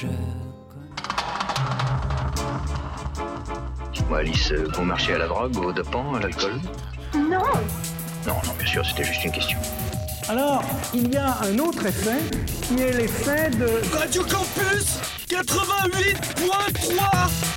je Dites-moi, Alice, euh, vous marchez à la drogue, au dopant, à l'alcool Non. Non, non, bien sûr, c'était juste une question. Alors, il y a un autre effet qui est l'effet de... Radio Campus 88.3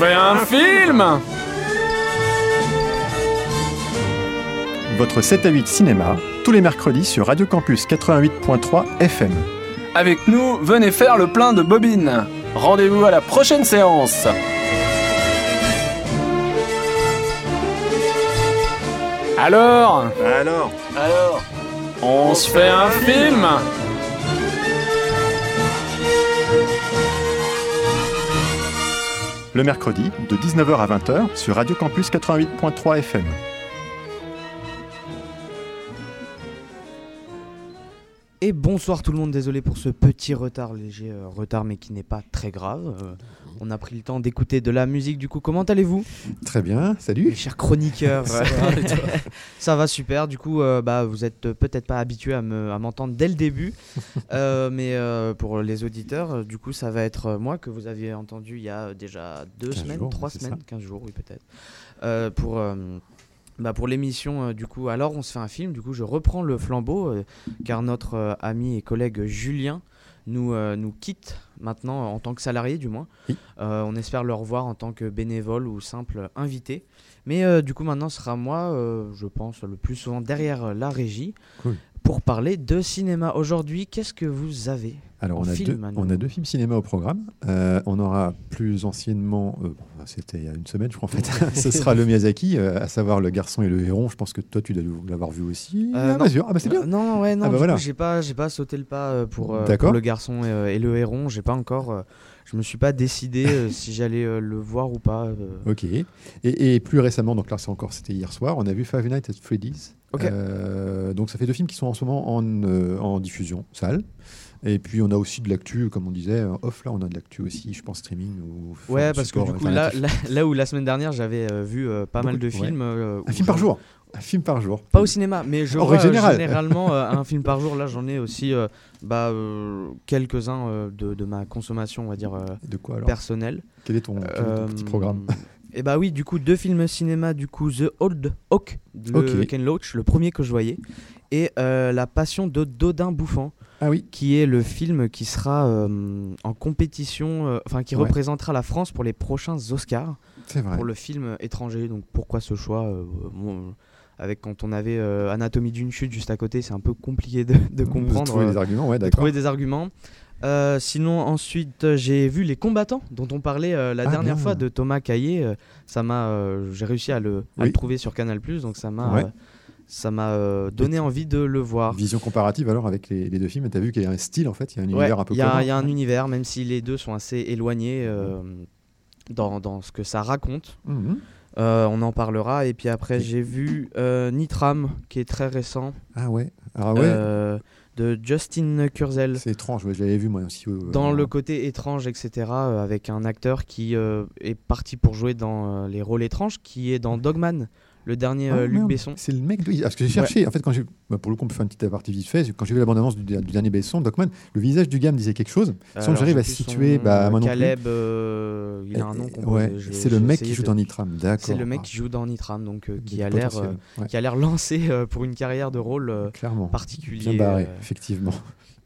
fait un film Votre 7 à 8 cinéma, tous les mercredis sur Radio Campus 88.3 FM. Avec nous, venez faire le plein de bobines. Rendez-vous à la prochaine séance. Alors? Alors? Alors? On se fait un film Le mercredi, de 19h à 20h sur Radio Campus 88.3 FM. Et bonsoir tout le monde, désolé pour ce petit retard, léger euh, retard mais qui n'est pas très grave. Euh, on a pris le temps d'écouter de la musique du coup. Comment allez-vous? Très bien, salut. mes chers chroniqueurs Ça va super, du coup euh, bah, vous êtes peut-être pas habitués à me- à m'entendre dès le début. Mais pour les auditeurs, du coup ça va être moi que vous aviez entendu il y a déjà deux 15 semaines, jours, trois semaines. 15 jours oui peut-être. Pour... bah pour l'émission, euh, du coup, alors on se fait un film. Du coup, je reprends le flambeau euh, car notre euh, ami et collègue Julien nous, nous quitte maintenant en tant que salarié, du moins. Oui. On espère le revoir en tant que bénévole ou simple invité. Mais du coup, maintenant, ce sera moi, je pense, le plus souvent derrière la régie Cool. Pour parler de cinéma. Aujourd'hui, qu'est-ce que vous avez Alors, on a, film, deux, à on a nouveau. deux films cinéma au programme. Euh, on aura plus anciennement, euh, bon, c'était il y a une semaine, je crois en fait, ce sera le Miyazaki, euh, à savoir Le garçon et le héron. Je pense que toi, tu dois l'avoir vu aussi. Ah, non. bien sûr. Ah, bah c'est bien. Non, ouais, non, Ah bah voilà. j'ai pas, pas sauté le pas pour, pour le garçon et, et le héron. J'ai pas encore, je me suis pas décidé euh, si j'allais euh, le voir ou pas. euh. Ok. Et, et plus récemment, donc là, c'est encore, c'était hier soir, on a vu Five Nights at Freddy's. Euh, donc ça fait deux films qui sont en ce moment en, euh, en diffusion salle. Et puis on a aussi de l'actu, comme on disait, euh, off là, on a de l'actu aussi, je pense streaming ou. Ouais, parce que du coup, là, alternatif. là, là où la semaine dernière j'avais euh, vu pas mal de ouais. films. un film par jour. Un film par jour. Pas au cinéma, mais je En vois générale. généralement un film par jour. Là, j'en ai aussi bah, quelques-uns de, de ma consommation, on va dire, De quoi alors? personnelle. Quel est ton, quel est ton petit programme? Et bah oui, du coup, deux films cinéma, du coup, The Old Oak de Ok. Ken Loach, le premier que je voyais, et euh, La Passion de Dodin Bouffant, Ah oui. qui est le film qui sera euh, en compétition, euh, enfin qui Ouais. représentera la France pour les prochains Oscars C'est vrai. pour le film étranger. Donc pourquoi ce choix bon, Avec quand on avait euh, Anatomie d'une chute juste à côté, c'est un peu compliqué de, de comprendre. trouver euh, des arguments, ouais, de d'accord. trouver des arguments. Euh, sinon, ensuite, euh, j'ai vu Les Combattants, dont on parlait euh, la Ah, dernière bien. fois de Thomas Caillé. Euh, ça m'a, j'ai réussi à le, à Oui. le trouver sur Canal+, donc ça m'a, Ouais. ça m'a donné envie de le voir. Vision comparative alors avec les, les deux films. T'as vu qu'il y a un style en fait, il y a un Ouais, univers un peu il y, a- commun. il y a un univers, même si les deux sont assez éloignés dans, dans ce que ça raconte. Mhm. Euh, on en parlera. Et puis après, j'ai vu euh, Nitram, qui est très récent, Ah ouais. Ah ouais. euh, de Justin Kurzel. C'est étrange. l'avais vu moi aussi. euh, dans euh, le côté étrange, etc., euh, avec un acteur qui euh, est parti pour jouer dans euh, les rôles étranges, qui est dans Dogman, le dernier Ah, euh, Luc merde. Besson. C'est le mec. de- Parce que j'ai cherché. En fait, quand j'ai. bah, pour le coup, on peut faire une petite aparté vite fait. Quand j'ai vu la bande-annonce du, du dernier Besson, Docman, le visage du gars me disait quelque chose. Sans j'arrive à situer, son- bah. Caleb, euh, il a un nom Ouais, c'est le mec qui joue dans Nitram, d'accord. C'est le mec Ah, qui joue dans Nitram, donc euh, qui a l'air ouais, qui a l'air lancé pour une carrière de rôle particulier. Bien barré, effectivement.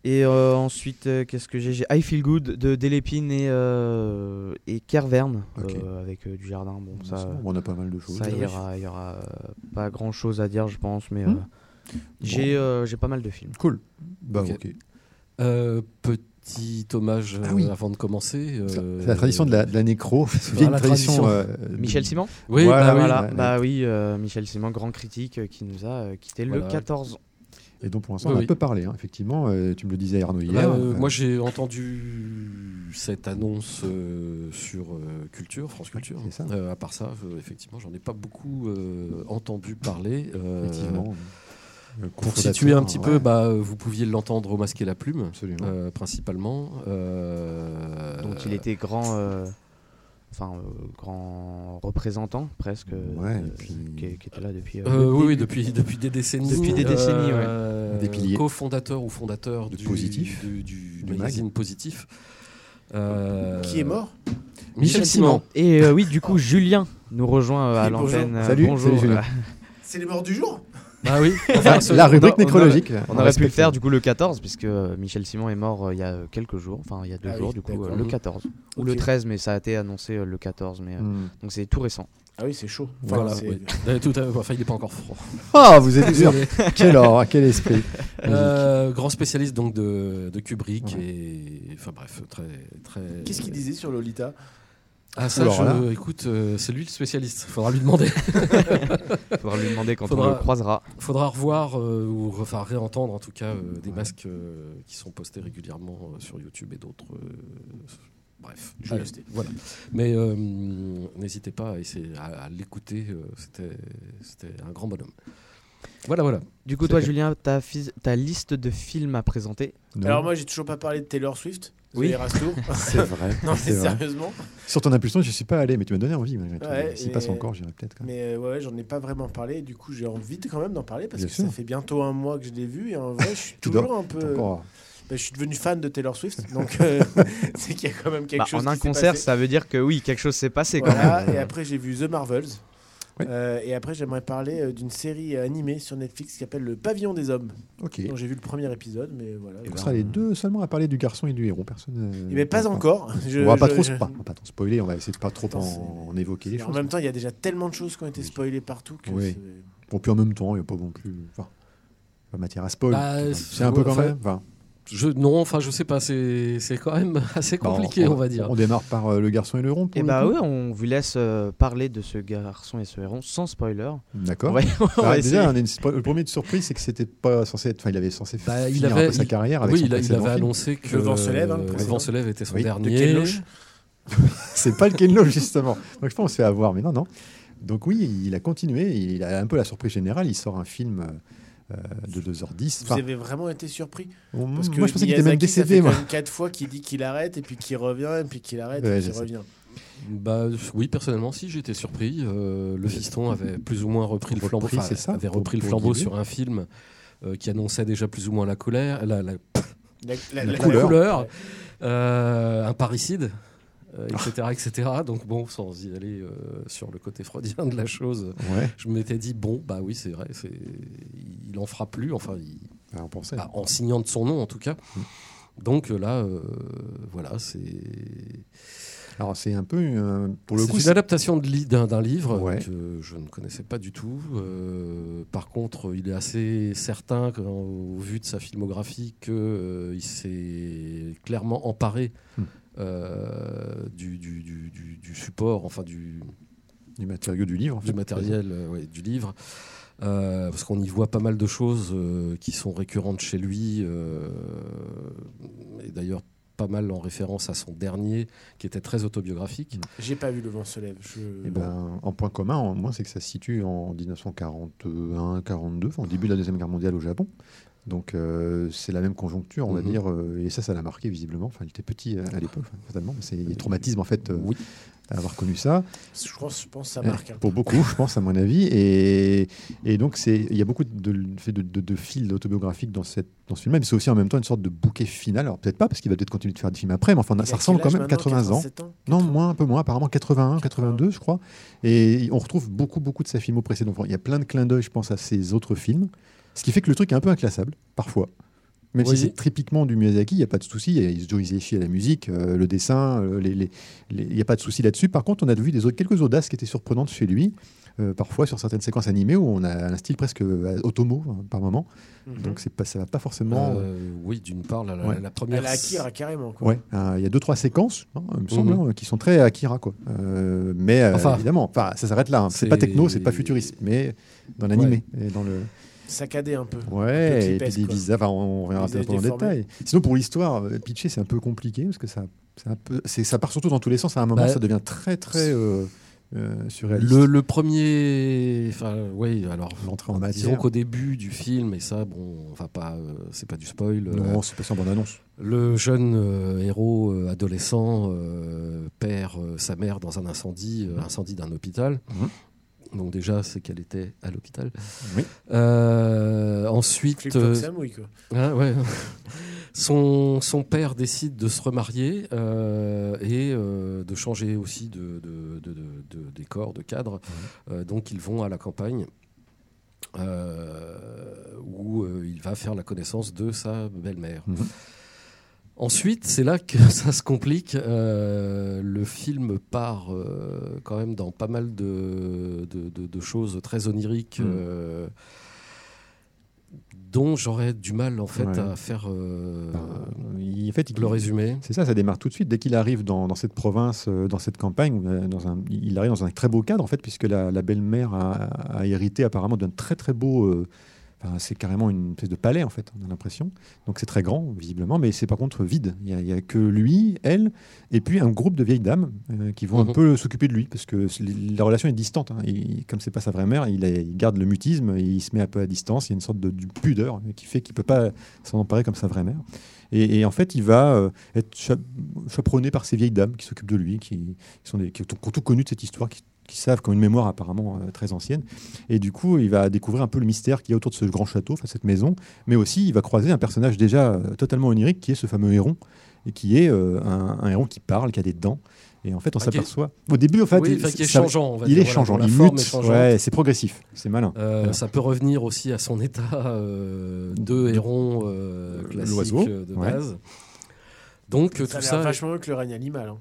Et euh, ensuite, euh, qu'est-ce que j'ai? J'ai I Feel Good de Delépine et, euh, et Kerverne euh, avec euh, du jardin. Bon, Ça, on a pas mal de choses. ça il y aura euh, pas grand chose à dire, je pense, mais euh, j'ai euh, j'ai pas mal de films. Cool. Bah, Ok. Euh, petit hommage Ah euh, oui. avant de commencer. C'est euh, c'est la tradition de la, de la nécro. Voilà la tradition. tradition. euh, Michel Simon? Oui, Voilà, bah oui. Voilà, bah oui, euh, Michel Simon, grand critique euh, qui nous a euh, quitté le Voilà. 14. Et donc pour l'instant, Oui, on a oui. un peu parlé, hein, effectivement. euh, tu me le disais, Arnaud, Bah, hier. euh, Euh, moi, j'ai entendu cette annonce euh, sur euh, Culture, France Culture. ça. Euh, à part ça, euh, effectivement, j'en ai pas beaucoup euh, entendu parler. euh, effectivement. Pour situer un petit ouais, peu, bah, vous pouviez l'entendre au masquer la plume, Absolument. euh, principalement. euh, Donc il était grand, euh, enfin euh, grand représentant presque, euh, Ouais, puis- qui, qui était là depuis. euh, Euh, oui, oui, depuis, depuis des décennies. Depuis des décennies, ouais. Des piliers. Co-fondateur ou fondateur De du, Positif. du, du Du magazine Positif. Euh, Qui est mort? Michel Simon. Et euh, oui, du coup, Julien nous rejoint à bonjour. l'antenne. Salut, bonjour. salut, Julien. Euh, C'est les morts du jour? Ah oui. La, ce- la on a- rubrique on a- nécrologique. On aurait pu le faire du coup le 14 puisque euh, Michel Simon est mort euh, il y a quelques jours, enfin il y a deux Ah jours oui, du coup euh, le Mhm. 14 ou le 13 mais ça a été annoncé euh, le 14 mais euh, Hmm. donc c'est tout récent. Ah oui, c'est chaud. Voilà, oui. Tout à- enfin, il n'est pas encore froid. Ah, vous êtes dur. quel or, quel esprit. Euh, grand spécialiste donc de, de Kubrick Ouais. et enfin bref très très. Qu'est-ce qu'il disait sur Lolita? Ah ça, Alors je, écoute, euh, c'est lui le spécialiste. Faudra lui demander. Faudra lui demander quand Faudra- on le croisera. Faudra revoir euh, ou enfin réentendre en tout cas euh, des masques euh, qui sont postés régulièrement euh, sur YouTube et d'autres. euh, bref, Je vais Allez, voilà. Mais euh, n'hésitez pas à essayer à, à l'écouter. euh, c'était un grand bonhomme. Voilà, voilà. Du coup toi Julien, ta, ta liste de films à présenter? Non, Alors moi, j'ai toujours pas parlé de Taylor Swift. Oui. C'est vrai. non, mais sérieusement. Sur ton impulsion, je suis pas allé, mais tu m'as donné envie. malgré tout. Ouais, S'il passe encore, j'irai peut-être. quand même. Mais euh, ouais, j'en ai pas vraiment parlé. Du coup, j'ai envie de quand même d'en parler parce Bien que sûr. ça fait bientôt un mois que je l'ai vu et en vrai, je suis toujours un peu. encore- Bah, je suis devenu fan de Taylor Swift, donc euh, c'est qu'il y a quand même quelque Bah, chose. en un concert, passé. ça veut dire que oui, quelque chose s'est passé quand même. et après j'ai vu The Marvels. Oui. Euh, et après j'aimerais parler euh, d'une série euh, animée sur Netflix qui s'appelle Le Pavillon des Hommes. Ok. dont j'ai vu le premier épisode, mais voilà. On ben, sera les deux seulement à parler du garçon et du héros. Personne. euh, Eh ben, pas encore. Je- on va pas trop, je- pas, on va pas trop spoiler. On va essayer de pas trop en, en évoquer les En choses. même temps, il y a déjà tellement de choses qui ont été spoilées partout que Oui. Bon, puis en même temps, il n'y a pas non plus. Enfin, pas matière à spoil. Bah, c'est un peu quand même. Enfin, Je, non, enfin, je sais pas, c'est c'est quand même assez bah, compliqué, on, va dire. On démarre par euh, le garçon et le héros. pour Et le bah coup oui, on vous laisse euh, parler de ce garçon et ce héron sans spoiler. D'accord. Ah, déjà, une spo- le premier de surprise, c'est que c'était pas censé être. Enfin, il avait censé Bah, il finir avait- un peu sa il- carrière avec oui, son il, a- il avait film. annoncé que Le vent se lève, hein, le vent se lève était son Oui, de dernier. Ken Loach. C'est pas le Ken Loach, justement. Donc je pense qu'on se fait avoir, mais non, non. Donc oui, il a continué. Il a un peu la surprise générale. Il sort un film euh, de 2h10. Vous Enfin, avez vraiment été surpris Parce que moi, je pensais qu'il était même Miyazaki, ça décédé. fait quand quatre fois qu'il dit qu'il arrête et puis qu'il revient et puis qu'il arrête Ouais, et qu'il revient. Bah oui, personnellement, si j'étais surpris. Euh, le fiston avait plus ou moins repris le flambeau, Repris, enfin, c'est ça, avait pour- repris le flambeau sur un film euh, qui annonçait déjà plus ou moins la colère, la, la- La, La couleur. couleur, euh, un parricide. Euh, etc., etc. Donc bon, sans y aller euh, sur le côté freudien de la chose, Ouais, je m'étais dit bon, bah oui, c'est vrai, c'est, il en fera plus. Enfin, il- on pensait. bah, en signant de son nom en tout cas. Mm. Donc euh, là, euh, voilà, c'est. Alors c'est un peu, euh, pour le C'est coup, une adaptation de li- d'un d'un livre Ouais. que je ne connaissais pas du tout. Euh, par contre, il est assez certain, au vu de sa filmographie, qu'il s'est clairement emparé Hmm. Euh, du, du- du- du- du support, enfin du, du matériau du livre. en du matériel euh, ouais, du livre. Euh, parce qu'on y voit pas mal de choses euh, qui sont récurrentes chez lui, euh, et d'ailleurs pas mal en référence à son dernier, qui était très autobiographique. J'ai pas vu Le vent se lève. Je... Eh ben, en point commun, en moins, c'est que ça se situe en 1941-42, enfin, au début de la Deuxième Guerre mondiale au Japon. Donc euh, c'est la même conjoncture, on va Mhm. dire, euh, et ça, ça l'a marqué visiblement. Enfin, il était petit euh, à l'époque, mais C'est il traumatisme en fait euh, Oui. d'avoir connu ça. Je pense, je pense que ça marque. hein. Pour beaucoup, je pense, à mon avis. Et, et donc, il y a beaucoup de, de, de, fils autobiographiques dans, cette, dans ce film-là, mais c'est aussi en même temps une sorte de bouquet final. Alors, peut-être pas, parce qu'il va peut-être continuer de faire des films après, mais enfin, ça ressemble quand même maintenant? 80 ans. 87 ans? Non, 80. moins, un peu moins, apparemment 81, 82, je crois. Et on retrouve beaucoup, beaucoup de sa filmo précédente. Enfin, il y a plein de clins d'œil, je pense, à ses autres films. Ce qui fait que le truc est un peu inclassable, parfois. Même Oui. si c'est typiquement du Miyazaki, il n'y a pas de souci. Il Isao Hisaishi à la musique, euh, le dessin, euh, les- les- les- il n'y a pas de souci là-dessus. Par contre, on a vu des autres, quelques audaces qui étaient surprenantes chez lui. euh, parfois sur certaines séquences animées où on a un style presque euh, automo hein, par moment. Mhm. Donc c'est pas, ça va pas forcément. Euh, oui, d'une part, la, la- Ouais. la première. Elle a Akira carrément. Ouais, euh, il y a deux trois séquences, hein, il me semble, Mhm. hein, qui sont très Akira quoi. Euh, mais euh, Enfin, évidemment, ça s'arrête là. hein. C'est pas techno, c'est pas futuriste, mais dans l'animé et dans le. Saccadé un peu. Ouais, peu et puis des. Enfin, on reviendra Visages un peu en détail. Sinon, pour l'histoire, euh, pitcher, c'est un peu compliqué parce que ça, un peu, ça part surtout dans tous les sens. À un moment, Bah, ça devient très très euh, euh, surréaliste. Le, le premier, enfin, oui, alors L'entrée en disons matière. qu'au début du film, et ça, bon, on va pas, euh, c'est pas du spoil. euh, Non, c'est pas en bande annonce. Le jeune euh, héros euh, adolescent euh, perd euh, sa mère dans un incendie, euh, incendie d'un hôpital. Donc déjà, c'est qu'elle était à l'hôpital. Oui. Euh, ensuite, euh, quoi. ah, ouais. son, son père décide de se remarier euh, et euh, de changer aussi de, de, de- de- de décor, de cadre. Euh, donc ils vont à la campagne. euh, où euh, il va faire la connaissance de sa belle-mère. Mhm. Ensuite, c'est là que ça se complique. Euh, le film part euh, quand même dans pas mal de, de- de- de choses très oniriques, Mhm. euh, dont j'aurais du mal en fait Ouais. à faire euh, Enfin, il- en fait, il- le résumé. C'est ça, ça démarre tout de suite. Dès qu'il arrive dans, dans cette province, dans cette campagne, dans un, il arrive dans un très beau cadre, en fait, puisque la, la belle-mère a, a hérité apparemment d'un très très beau. euh, enfin, c'est carrément une espèce de palais, en fait, on a l'impression. Donc c'est très grand, visiblement, mais c'est par contre vide. Il n'y a, que lui, elle, et puis un groupe de vieilles dames euh, qui vont un Mhm. peu s'occuper de lui, parce que la relation est distante. hein. Il- comme c'est pas sa vraie mère, il, a- il garde le mutisme, et il se met un peu à distance. Il y a une sorte de du pudeur qui fait qu'il peut pas s'en emparer comme sa vraie mère. Et, et en fait, il va euh, être cha- chaperonné par ces vieilles dames qui s'occupent de lui, qui, qui sont des, qui ont, qui ont tout connu de cette histoire, qui, qui savent, qui ont une mémoire apparemment euh, très ancienne. Et du coup, il va découvrir un peu le mystère qu'il y a autour de ce grand château, enfin, cette maison. Mais aussi, il va croiser un personnage déjà euh, totalement onirique, qui est ce fameux héron, et qui est euh, un, un héron qui parle, qui a des dents. Et en fait, on s'aperçoit. Au début, en fait, oui, il- est ça- changeant. on va il dire, est voilà, changeant, il forme mute. Ouais, c'est progressif, c'est malin. Euh, Voilà. Ça peut revenir aussi à son état euh, de héron euh, classique L'oiseau, de ouais. base. Donc euh, Ça a tout l'air ça, vachement mieux que le règne animal. hein.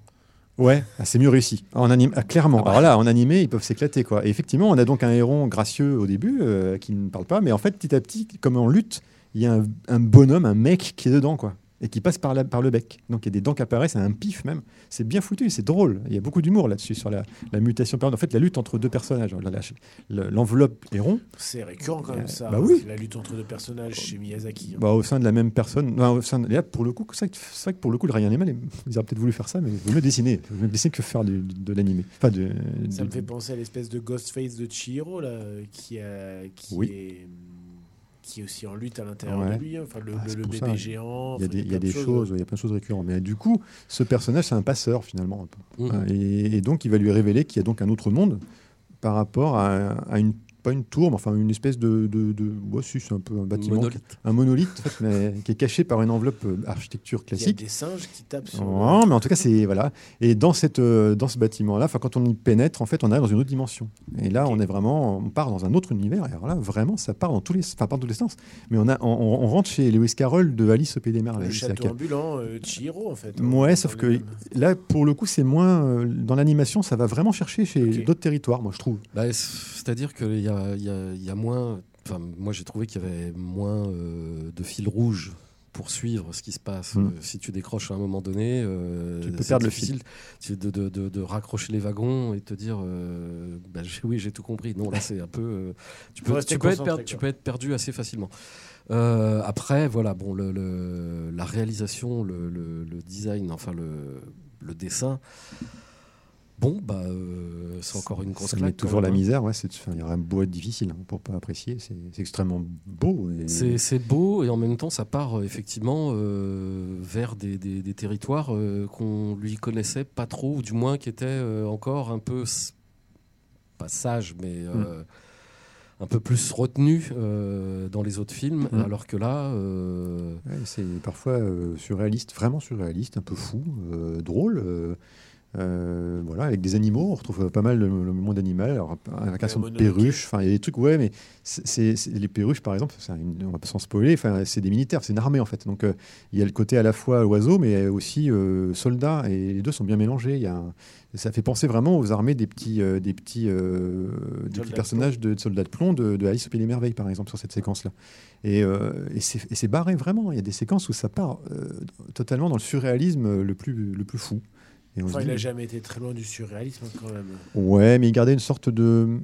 Ouais, ah, c'est mieux réussi. En anime, ah, clairement. Ah bah. Alors là, en animé, ils peuvent s'éclater quoi. Et effectivement, on a donc un héron gracieux au début euh, qui ne parle pas, mais en fait, petit à petit, comme en lutte, il y a un, un bonhomme, un mec qui est dedans quoi, et qui passe par, la- par le bec. Donc il y a des dents qui apparaissent, un pif même. C'est bien foutu, c'est drôle. Il y a beaucoup d'humour là-dessus sur la, la mutation. En fait, la lutte entre deux personnages. L'enveloppe héron, C'est récurrent quand même ça. bah oui. La lutte entre deux personnages chez Miyazaki. hein. bah, au sein de la même personne. non, au sein de- et là, pour le coup, c'est vrai que- pour le coup, le Ryan Animal, ils auraient peut-être voulu faire ça, mais mieux dessiner. Il vaut mieux dessiner que faire de l'animé. Enfin, de, Ça me fait penser à l'espèce de Ghostface de Chihiro là, qui, a, qui Oui. est qui est aussi en lutte à l'intérieur Ouais. de lui. hein. Enfin, le, Ah, le- le bébé ça. géant. Il y a des, il y a choses, il y a plein de choses récurrentes. Mais du coup, ce personnage, c'est un passeur finalement. un peu. Mhm. Et, et donc, il va lui révéler qu'il y a donc un autre monde par rapport à, à une pas une tour, mais enfin une espèce de. de, de ouais, si, c'est un peu un bâtiment. Monolithe. Un monolithe, en fait, mais qui est caché par une enveloppe euh, architecture Il y a classique. des singes qui tapent sur. Non, mais en tout cas, c'est. Voilà. Et dans, cette, euh, dans ce bâtiment-là, enfin, quand on y pénètre, en fait, on arrive dans une autre dimension. Et là, on est vraiment. On part dans un autre univers. Et alors là, vraiment, ça part dans tous les, enfin, pas dans tous les sens. Mais on, a, on, on rentre chez Lewis Carroll de Alice au Pays des Le Merveilles. château C'est-à-dire ambulant, euh, Chihiro en fait. Ouais, Dans sauf le que même- là, pour le coup, c'est moins. euh, dans l'animation, ça va vraiment chercher chez d'autres territoires, moi, je trouve. Bah, C'est-à-dire qu'il y a, il y a- il y a moins. Enfin, moi, j'ai trouvé qu'il y avait moins euh, de fil rouge pour suivre ce qui se passe. Mm. Euh, si tu décroches à un moment donné, euh, Tu peux perdre le fil. de, de, de- de raccrocher les wagons et te dire euh, bah, oui, j'ai tout compris. Non, là, c'est un peu. euh, tu, peux, rester tu, peux être tu peux perdu assez facilement. Euh, après, voilà, bon, le, le- la réalisation, le, le- le design, enfin le, le dessin. Bon, bah, euh, c'est encore une grosse Ça claque. toujours la hein. misère. Ouais, il y aurait beau être difficile hein, pour pas apprécier. C'est, extrêmement beau. et- C'est beau et en même temps ça part euh, effectivement euh, vers des, des- des territoires euh, qu'on lui connaissait pas trop ou du moins qui étaient encore un peu pas sages mais euh, un peu plus retenus euh, dans les autres films Mm. alors que là euh, Ouais, c'est parfois euh, surréaliste, vraiment surréaliste, un peu fou, drôle. Euh, voilà, avec des animaux, on retrouve pas mal le, le monde animal, alors invocation de monolithique. perruches, enfin il y a des trucs, ouais, mais c'est, les perruches par exemple, une- on va pas s'en spoiler, enfin c'est des militaires, c'est une armée en fait, donc euh, il y a le côté à la fois oiseau, mais aussi euh, soldat, et les deux sont bien mélangés. Il y a un- ça fait penser vraiment aux armées des petits, des petits, des petits Soldats de personnages de, de soldats de plomb de, de Alice au Pays des Merveilles par exemple sur cette séquence-là. Et, et c'est barré vraiment. Il y a des séquences où ça part totalement dans le surréalisme le plus, le plus fou. Et on se Enfin, il dit- a jamais été très loin du surréalisme quand même. Ouais, mais il gardait une sorte de.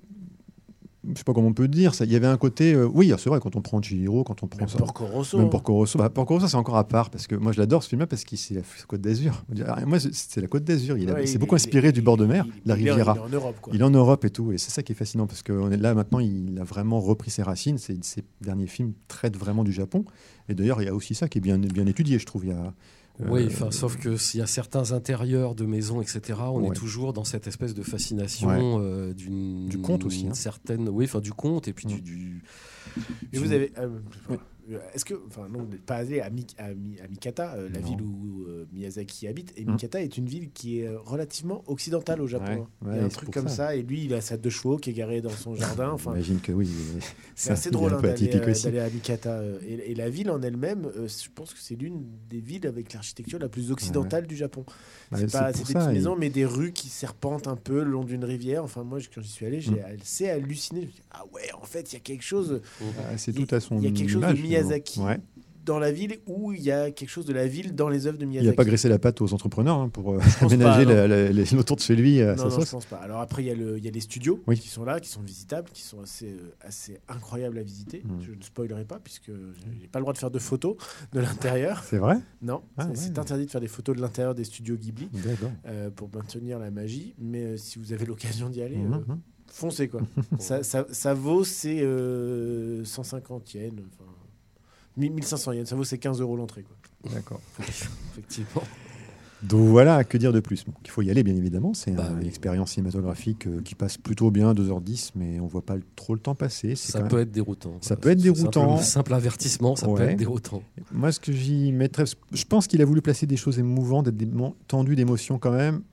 Je sais pas comment on peut dire ça. Il y avait un côté. euh, oui, c'est vrai, quand on prend Chihiro, quand on prend Même ça. Porco Rosso. Même hein. Porco Rosso. Bah, Porco Rosso, c'est encore à part parce que moi, je l'adore ce film-là parce que c'est la Côte d'Azur. Moi, c'est- la Côte d'Azur. Il, a- Ouais, il s'est beaucoup il- inspiré du bord de mer, il- la Riviera. Il est en Europe quoi. Il est en Europe et tout, et c'est ça qui est fascinant parce qu'on est là maintenant, il a vraiment repris ses racines. Ses, ses derniers films traitent vraiment du Japon. Et d'ailleurs, il y a aussi ça qui est bien, bien étudié, je trouve. Il y a, oui euh, enfin sauf que s'il y a certains intérieurs de maisons etc on Ouais. est toujours dans cette espèce de fascination Ouais. euh, d'une Du conte aussi, hein. certaine oui enfin du conte et puis Mm. du, du- Et vous du- avez. Oui. euh, Est-ce que. Enfin, non, pas allé à, Mi- à Mi- à Mikata, euh, la Non. ville où euh, Miyazaki habite. Et Hmm. Mikata est une ville qui est euh, relativement occidentale au Japon. Ouais, hein. ouais, il y a un truc comme ça. ça. Et lui, il a sa deux chevaux qui est garée dans son jardin. Enfin, J'imagine que oui. c'est assez drôle hein, d'aller euh, à Mikata. euh, Et, et la ville en elle-même, euh, je pense que c'est l'une des villes avec l'architecture la plus occidentale du Japon. Bah, c'est pas des petites maisons, mais des rues qui serpentent un peu le long d'une rivière. Enfin, moi, quand j'y suis allé, j'ai Mm. assez halluciné. Je me suis dit, ah ouais, en fait, il y a quelque chose Ah, c'est tout à son il y a quelque chose de. Miyazaki. Ouais. dans la ville où il y a quelque chose de la ville dans les œuvres de Il Miyazaki. n'a pas graissé la patte aux entrepreneurs hein, pour euh, aménager pas, non. la- la- les- autour de chez lui à Non, non, je sauce. pense pas. Alors après, il y, a le- il y a les studios Oui. qui sont là, qui sont visitables, qui sont assez, euh, assez incroyables à visiter. Mm. Je ne spoilerai pas puisque je n'ai pas le droit de faire de photos de l'intérieur. C'est vrai Non, Ah, c'est ouais. interdit de faire des photos de l'intérieur des studios Ghibli euh, pour maintenir la magie. Mais euh, si vous avez l'occasion d'y aller, Mhm, euh, mhm. foncez quoi. ça, ça- ça vaut ses euh, 150 yens, enfin 1500 yens, ça vaut ses 15 euros l'entrée quoi. D'accord. effectivement Donc voilà, que dire de plus? Bon, Il faut y aller, bien évidemment. C'est Bah une oui. expérience cinématographique euh, qui passe plutôt bien, 2h10, mais on voit pas trop le temps passer. C'est ça peut même- être déroutant Ça peut être déroutant. simple, simple avertissement ça peut être déroutant Moi, ce que j'y mettrais, je pense qu'il a voulu placer des choses émouvantes, des moments tendus d'émotion quand même.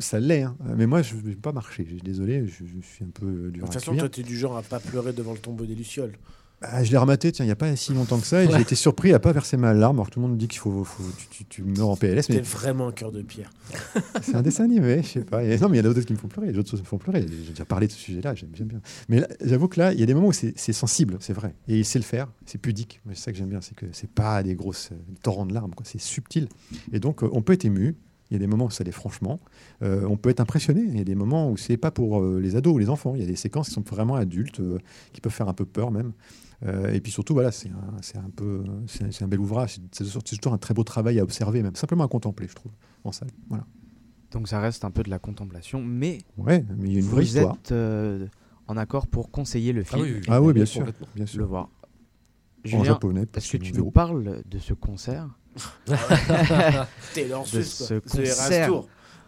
Ça l'est, hein. mais moi, je ne vais pas marcher. Désolé, je, je suis un peu euh, De dur toute façon, toi, tu es du genre à pas pleurer devant le tombeau des Lucioles. Ah, je l'ai rematé, tiens, il n'y a pas si longtemps que ça, et j'ai été surpris à pas verser ma larme. Alors tout le monde dit qu'il faut, faut- tu, tu- meurs en PLS, T'es mais vraiment un cœur de pierre. c'est un dessin animé, je sais pas. Et- non, mais il y en a d'autres qui me font pleurer, d'autres choses me font pleurer. J'ai déjà parlé de ce sujet-là, j'aime bien. Mais j'avoue que là, il y a des moments où c'est sensible, c'est vrai, et il sait le faire, c'est pudique. C'est ça que j'aime bien, c'est que c'est pas des grosses euh, torrents de larmes. C'est subtil, et donc euh, on peut être ému. Il y a des moments où ça l'est franchement. Euh, on peut être impressionné. Il y a des moments où c'est pas pour euh, les ados ou les enfants. Il y a des séquences qui sont vraiment adultes, euh, qui peuvent faire un peu peur même. Euh, et puis surtout, voilà, c'est un, c'est un peu, c'est c'est un bel ouvrage. C'est c'est toujours un très beau travail à observer, même simplement à contempler, je trouve, en salle. Voilà. Donc ça reste un peu de la contemplation, mais Ouais, mais il y a une vraie vous histoire. êtes euh, en accord pour conseiller le ah film, oui, oui, Ah oui, bien sûr, bien le sûr. voir. En Julien, japonais. est-ce que tu nous parles de ce concert Taylor De Swift, ce concert.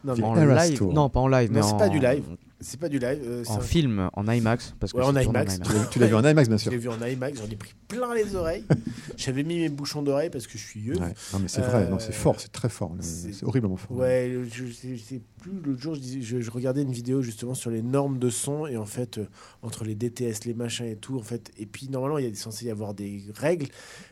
Non, mais en live Tour. Non, pas en live, Non, mais c'est en- pas du live. C'est pas du live. euh, c'est En un- film, en IMAX. Parce que Ouais, en c'est IMAX. Tu l'as- vu en IMAX, bien Je sûr. l'ai vu en IMAX, j'en ai pris plein les oreilles. J'avais mis mes bouchons d'oreilles parce que je suis vieux. Ouais. Non, mais c'est vrai, non, Euh, c'est fort, c'est très fort. c'est- C'est horriblement fort. Ouais, je sais, je sais plus. L'autre jour, je, disais- je- je regardais une vidéo justement sur les normes de son et en fait, euh, entre les DTS, les machins et tout, en fait. Et puis, normalement, il y a censé y avoir des règles.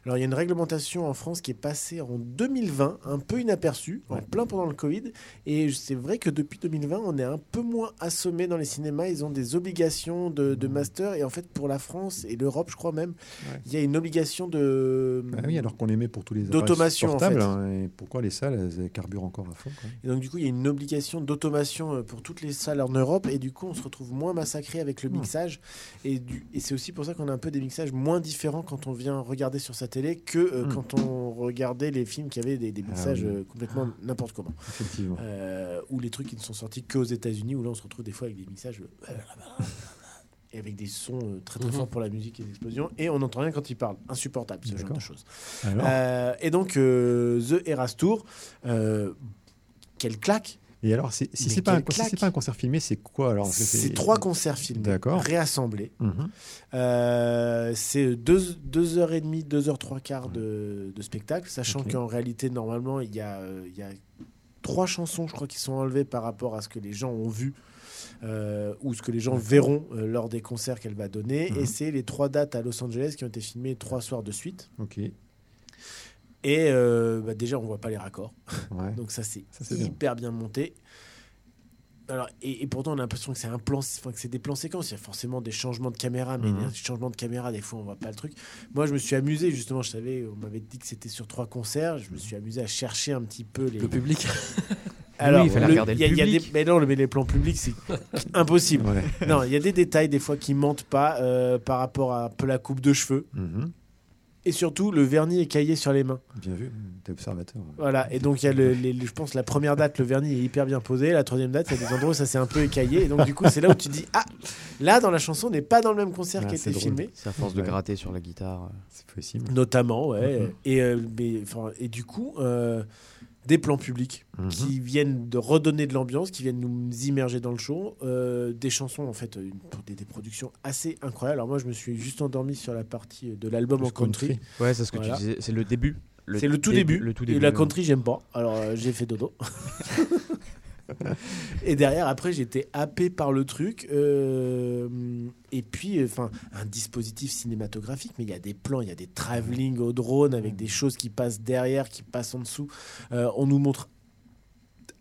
Alors, il y a une réglementation en France qui est passée en 2020, un peu inaperçue, en plein pendant le Covid. Et c'est vrai que depuis 2020, on est un peu moins assommé dans les cinémas. Ils ont des obligations de, de master. Et en fait, pour la France et l'Europe, je crois même, Ouais. il y a une obligation de. Ah oui, alors qu'on les met pour tous les D'automation, en fait. hein, et pourquoi les salles, elles, carburent encore à fond quoi. Et donc, du coup, il y a une obligation d'automation euh, pour toutes les salles en Europe. Et du coup, on se retrouve moins massacré avec le Hmm. mixage. Et, du- et c'est aussi pour ça qu'on a un peu des mixages moins différents quand on vient regarder sur sa télé que euh, Hmm. quand on regardait les films qui avaient des, des mixages oui. euh, complètement n'importe comment. Effectivement. Euh, ou les trucs qui ne sont sortis qu'aux États-Unis, où là, on se retrouve des fois avec des mixages. euh, Et avec des sons euh, très très Mhm. forts pour la musique et l'explosion. Et on n'entend rien quand il parle. Insupportable, ce genre de choses. Euh, et donc, euh, The Eras Tour, euh, quelle claque et alors, si c'est pas, si pas un concert filmé, c'est quoi alors? C'est trois concerts filmés, réassemblés. Mhm. Euh, c'est deux, deux heures et demie, deux heures trois quarts de, de spectacle, sachant qu'en réalité, normalement, il y, a, il y a trois chansons, je crois, qui sont enlevées par rapport à ce que les gens ont vu. Euh, ou ce que les gens verront euh, lors des concerts qu'elle va donner. Mhm. Et c'est les trois dates à Los Angeles qui ont été filmées trois soirs de suite. Ok. Et euh, bah, déjà, on voit pas les raccords. Ouais. Donc ça, c'est bien. hyper bien. monté. Alors, et, et pourtant, on a l'impression que c'est un plan, enfin, que c'est des plans séquences. Il y a forcément des changements de caméra, mais Mhm. il y a des changements de caméra, des fois, on voit pas le truc. Moi, je me suis amusé, justement, je savais, on m'avait dit que c'était sur trois concerts. Je me suis amusé à chercher un petit peu les. Le public. Alors, Oui, il fallait le- regarder le y a- il y a des- public. Mais non, mais les plans publics, c'est impossible. Ouais. Non, il y a des détails, des fois, qui mentent pas euh, par rapport à un peu la coupe de cheveux. Mhm. Et surtout, le vernis est caillé sur les mains. Bien vu, t'es observateur. Voilà, et donc il y a le, les- les- je pense la première date, le vernis est hyper bien posé, la troisième date, il y a des endroits où ça s'est un peu écaillé, et donc du coup c'est là où tu dis ah là dans la chanson on n'est pas dans le même concert Ah, qui a été filmé, C'est à force de Ouais. gratter sur la guitare. euh. C'est possible. notamment ouais, Mhm. et euh, mais, et du coup euh, des plans publics Mhm. qui viennent de redonner de l'ambiance, qui viennent nous immerger dans le show, euh, des chansons en fait, une- des, des productions assez incroyables. Alors moi je me suis juste endormi sur la partie de l'album en Plus country. Ouais, c'est ce que Voilà. tu disais. C'est le début. C'est le tout début. Le tout Et début. la ouais. country, j'aime pas. Alors euh, j'ai fait dodo. et derrière, après, j'étais happé par le truc. euh, et puis, enfin, un dispositif cinématographique, mais il y a des plans, il y a des travelling au drone avec des choses qui passent derrière, qui passent en dessous. Euh, on nous montre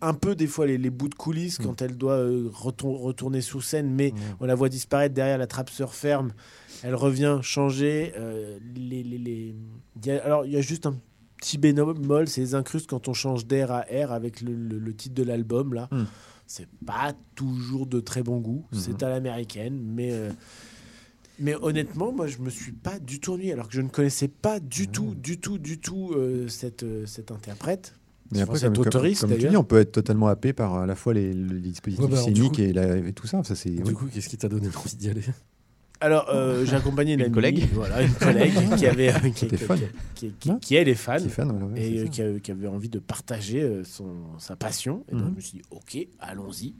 un peu des fois les, les bouts de coulisses Mm. quand elle doit euh, retour- retourner sous scène, mais Mhm. on la voit disparaître derrière la trappe se referme, elle revient changer. euh, les, les- les- alors il y a juste un petit bémol, c'est les incrustes quand on change d'air à air avec le, le- le titre de l'album là. Hmm. C'est pas toujours de très bon goût, Mhm. c'est à l'américaine, mais euh, mais honnêtement, moi je me suis pas du tout ennuyé alors que je ne connaissais pas du Ah. tout, du tout, du tout euh, cette euh, cette interprète. Mais après, cette comme, comme- autoriste, comme tu dis, on peut être totalement happé par à la fois les, les dispositifs Ouais, bah, alors, du scéniques coup- et, la- et tout ça. ça c'est, Du oui. coup, qu'est-ce qui t'a donné envie d'y aller? Alors, euh, j'ai accompagné une, Une amie, collègue voilà, une collègue qui avait euh, qui, T'es qui- fan. qui- qui- Ouais. qui, elle est fan est fan, voilà, ouais, et euh, qui, avait envie de partager euh, son, sa passion. Et donc, Mhm. je me suis dit, ok, allons-y.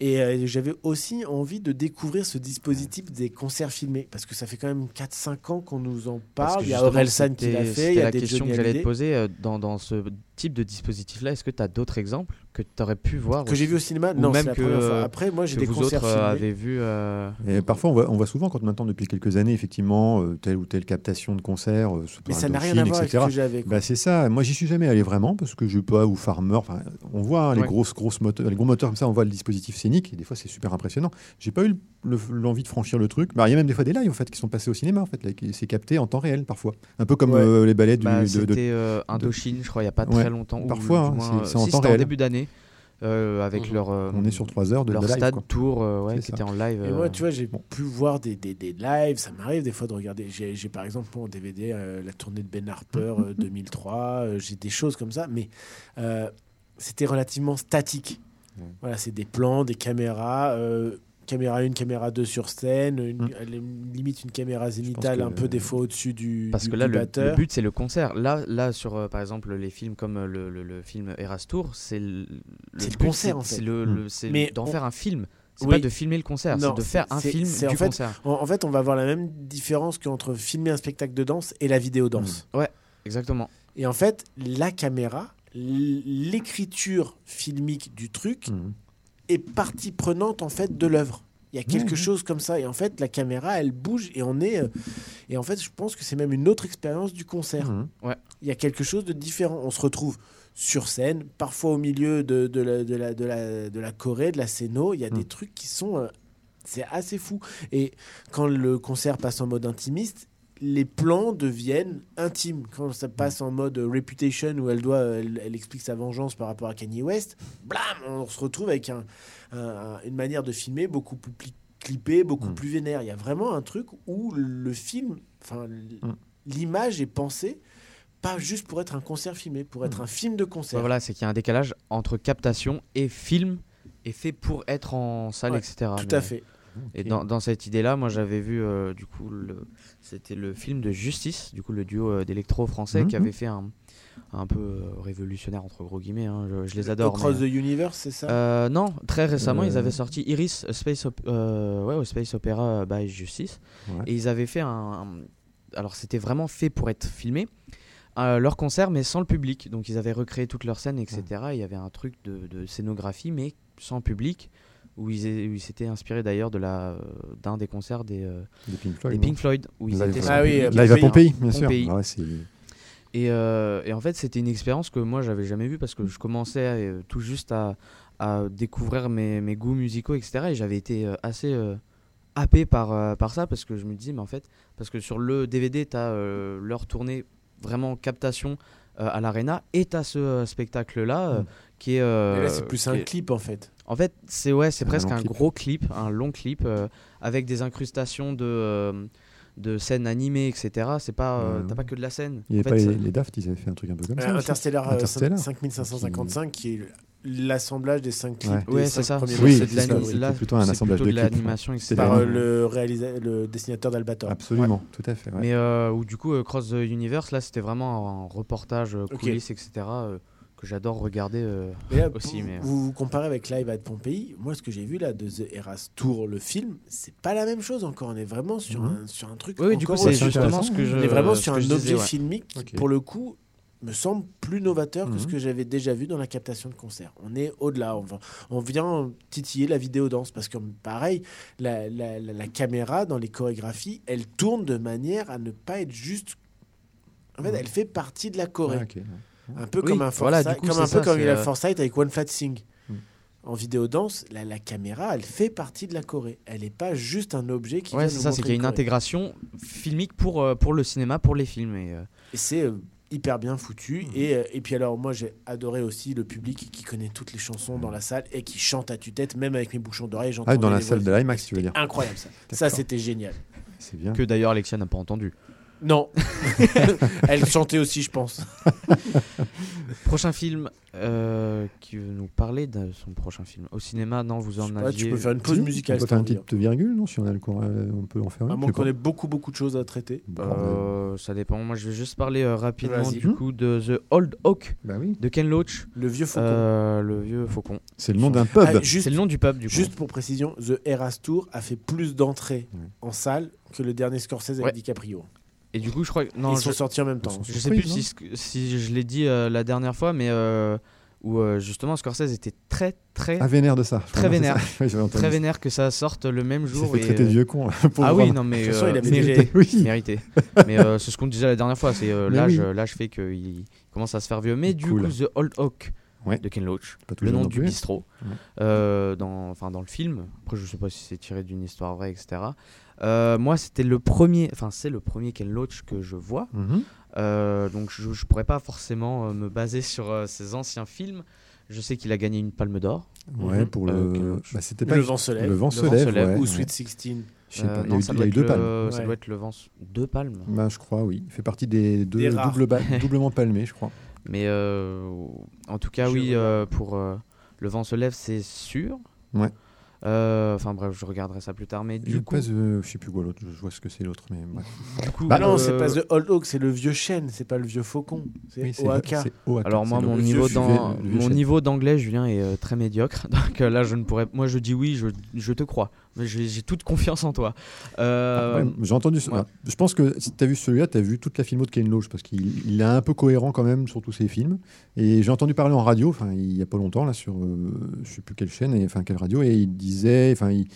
Et euh, j'avais aussi envie de découvrir ce dispositif des concerts filmés, parce que ça fait quand même 4-5 ans qu'on nous en parle. Il y a justement, Orelsan qui l'a fait, il y a la des question que j'allais te poser euh, dans, dans ce type de dispositif-là. Est-ce que tu as d'autres exemples que tu aurais pu voir que j'ai vu au cinéma. Ou Non, même la que, première fois. euh, Après, moi, j'ai des vous concerts autres euh, filmés. avez vu euh, Et parfois, on voit, on voit souvent, quand maintenant, depuis quelques années, effectivement, euh, telle ou telle captation de concert, euh, Mais ça n'a rien à voir avec ce etc. que j'avais. Bah, c'est ça. Moi, j'y suis jamais allé vraiment parce que je pas ou Farmer. Enfin, on voit hein, les Ouais. grosses, grosses moteurs, les gros moteurs comme ça. On voit le dispositif scénique et des fois c'est super impressionnant. J'ai pas eu le- l'envie de franchir le truc. Bah, il y a même des fois des lives en fait qui sont passés au cinéma en fait. C'est capté en temps réel parfois. Un peu comme Ouais. euh, les ballets du, bah, de- de, C'était euh, Indochine, je crois, il n'y a pas Ouais. Très longtemps. Parfois, hein, c'est- euh, en si, temps réel. début d'année. euh, avec Mhm. leur, euh, On est sur trois heures de, leur de live. stade quoi. tour euh, ouais, qui ça. était en live. Et moi, tu vois, j'ai bon. pu voir des, des, des lives. Ça m'arrive des fois de regarder. J'ai par exemple en DVD euh, la tournée de Ben Harper euh, 2003. euh, j'ai des choses comme ça, mais euh, c'était relativement statique. Voilà, c'est des plans, des caméras. Caméra 1, caméra 2 sur scène, une- Mm. limite une caméra zénitale que- un peu des fois au-dessus du, Parce du- que là, le, but, c'est le concert. Là, là sur, euh, par exemple, les films comme euh, le, le- le film Eras Tour, c'est le, but, concert, en fait. C'est Mm. c'est Mais d'en on- faire un film. C'est Oui. pas de filmer le concert, c'est de faire un film du en fait- concert. En, en fait, on va avoir la même différence qu'entre filmer un spectacle de danse et la vidéo danse. Exactement. Et en fait, la caméra, l'écriture filmique du truc. Est partie prenante en fait de l'œuvre. Il y a quelque Ouais, ouais. chose comme ça et en fait la caméra elle bouge et on est euh, et en fait je pense que c'est même une autre expérience du concert. Mhm. Il y a quelque chose de différent. On se retrouve sur scène, parfois au milieu de, de, la, de, la, de, la, de la Corée, de la scéno. Il y a des Mm. trucs qui sont. euh, c'est assez fou. Et quand le concert passe en mode intimiste, les plans deviennent intimes. Quand ça passe en mode Reputation, où elle, doit, elle, elle explique sa vengeance par rapport à Kanye West, blam, on se retrouve avec un, un- une manière de filmer beaucoup plus clippée, beaucoup Mm. plus vénère. Il y a vraiment un truc où le film, enfin, Mm. l'image est pensée pas juste pour être un concert filmé, pour être un film de concert. voilà, c'est qu'il y a un décalage entre captation et film et fait pour être en salle, Ouais, etc. Tout Mais- à fait. Et dans, dans cette idée-là, moi j'avais vu euh, du coup c'était le film de Justice, du coup le duo euh, d'électro français qui Mhm. avait fait un, un peu euh, révolutionnaire entre gros guillemets. hein, je, je les adore. Across mais- the Universe, c'est ça? non, très récemment, ils avaient sorti Iris a Space, Op- ouais, au Space Opera by Justice. Ouais. Et ils avaient fait un. un- alors, c'était vraiment fait pour être filmé. euh, leur concert, mais sans le public. Donc, ils avaient recréé toutes leurs scènes, etc. Il y avait un truc de, de scénographie, mais sans public. Où ils, s'étaient inspirés d'ailleurs de la, euh, d'un des concerts des, euh, Des Pink Floyd. des non Pink Floyd, où ils Live, étaient Ah oui, Live à Pompéi. Bien sûr. Pompéi. Ah ouais, Et, euh, et en fait, c'était une expérience que moi, j'avais jamais vue parce que je commençais euh, tout juste à, à découvrir mes, mes goûts musicaux, etc. Et j'avais été assez happé par, par ça parce que je me disais, mais en fait, parce que sur le DVD, tu as leur tournée vraiment captation à l'arena et tu as ce euh, spectacle-là euh, Mm. qui est. euh, là, c'est plus un est- clip en fait. en fait, c'est ouais, c'est presque un clip. gros clip, un long clip euh, avec des incrustations de, euh, de scènes animées, etc. C'est pas, euh, Ouais. t'as pas que de la scène. Il y En avait fait, pas les, les Daft, ils avaient fait un truc un peu comme Euh, ça. euh, Interstellar. 5555, qui est l'assemblage des cinq clips. Ouais. des Ouais, cinq c'est ça. C'est plutôt un assemblage plutôt de de clips. l'animation, etc. Par euh, le, réalisa- le dessinateur d'Albator. Absolument, tout à fait. ouais. Mais euh, où du coup, euh, Cross the Universe, là, c'était vraiment un reportage euh, coulisses, etc. euh, que j'adore regarder. euh, Mais là, aussi, vous, mais- vous, vous comparez avec Live at Pompéi. Moi, ce que j'ai vu là de The Eras Tour, le film, c'est pas la même chose encore. On est vraiment sur, Mhm. un, sur un truc. Oui, du coup, c'est justement ce que je. On est vraiment sur un je objet filmique pour le coup, me semble plus novateur que ce Mhm. que j'avais déjà vu dans la captation de concert. On est au-delà. On, va- on vient titiller la vidéo danse parce que, pareil, la, la- la- la caméra dans les chorégraphies, elle tourne de manière à ne pas être juste. En fait, Mhm. elle fait partie de la Corée. Ouais, ok. Un peu Oui, comme un voilà, du coup, comme un peu comme il a Forsyth avec One Flat Thing. Mm. En vidéo danse, la, la caméra, elle fait partie de la Corée. Elle n'est pas juste un objet qui Ouais, c'est ça, c'est qu'il y a une Corée. intégration filmique pour, euh, pour le cinéma, pour les films. Et, euh, Et c'est euh, hyper bien foutu. Et, euh, et puis alors, moi, j'ai adoré aussi le public qui connaît toutes les chansons dans la salle et qui chante à tue-tête, même avec mes bouchons d'oreille. Ah, j'entendais dans la salle de l'IMAX, tu veux dire Incroyable ça. Ça, c'était génial. C'est bien. que d'ailleurs Alexia n'a pas entendu. Non. Elle chantait aussi, je pense. Prochain film euh, qui veut nous parler de son prochain film. Au cinéma, non, vous en aviez. tu peux faire une pause Si, musicale. On peut faire une petite virgule, non Si on a le courage, on peut en faire hein. À une. moins qu'on ait beaucoup, beaucoup de choses à traiter. Euh, ça dépend. Moi, je vais juste parler euh, rapidement du coup de The Old Oak Bah oui. de Ken Loach, Le vieux faucon. Euh, le vieux faucon. C'est le nom d'un pub. Ah, C'est le nom du pub du coup. Juste pour précision, The Eras Tour a fait plus d'entrées Ouais. en salle que le dernier Scorsese avec Ouais. DiCaprio. Et du coup, je crois que non, Ils je, sont sortis en même temps. Je sais plus si, si je l'ai dit euh, la dernière fois, mais euh, où euh, justement Scorsese était très très Ah, vénère de ça. Très vénère. Oui, très vénère que ça sorte le même Il jour. fait et, traiter de euh, vieux con. pauvre Ah oui, non mais façon, il avait mérité, Oui. mérité. Mais euh, c'est ce qu'on disait la dernière fois, c'est euh, l'âge, oui. l'âge fait qu'il commence à se faire vieux. Mais du Cool. coup, The Old Oak Ouais. de Ken Loach, le nom du bistrot, Ouais. euh, dans, enfin dans le film. Après, je sais pas si c'est tiré d'une histoire vraie, etc. Euh, moi, c'était le premier, enfin c'est le premier Ken Loach que je vois. Mhm. Euh, donc je, je pourrais pas forcément euh, me baser sur euh, ses anciens films. Je sais qu'il a gagné une Palme d'Or. Ouais, Mhm. pour Euh, le. Bah, c'était pas. Le vent se lève. Le vent se lève. ouais, ou ouais. Sweet 16. Je sais pas. Euh, Il y a non, eu- ça il doit a eu être deux le- palmes. Ça Ouais. doit être le vent. Deux palmes. Bah, je crois, oui. Il fait partie des deux Des rares. double ba- doublement palmés, je crois. Mais euh, en tout cas, Je oui, euh, pour euh, Le vent se lève, c'est sûr. Ouais. Euh, Enfin bref, je regarderai ça plus tard. Mais du Je coup, passe, euh, je sais plus quoi l'autre, je vois ce que c'est l'autre, mais bref. du coup, Bah non, euh, c'est pas The Old Oak, c'est le vieux chêne, c'est pas le vieux faucon. C'est Oui, Oaka. Alors moi, mon niveau, dans, mon chêne. niveau d'anglais, Julien, est euh, très médiocre. Donc euh, là, je ne pourrais. Moi, je dis oui, je, je te crois. J'ai toute confiance en toi. Euh, Ouais, J'ai entendu ça. ouais. Je pense que si tu as vu celui-là, tu as vu toute la filmo de Ken Loach parce qu'il il est un peu cohérent quand même sur tous ses films. Et j'ai entendu parler en radio, il y a pas longtemps là sur euh, je sais plus quelle chaîne, et, enfin quelle radio, et il disait, enfin il,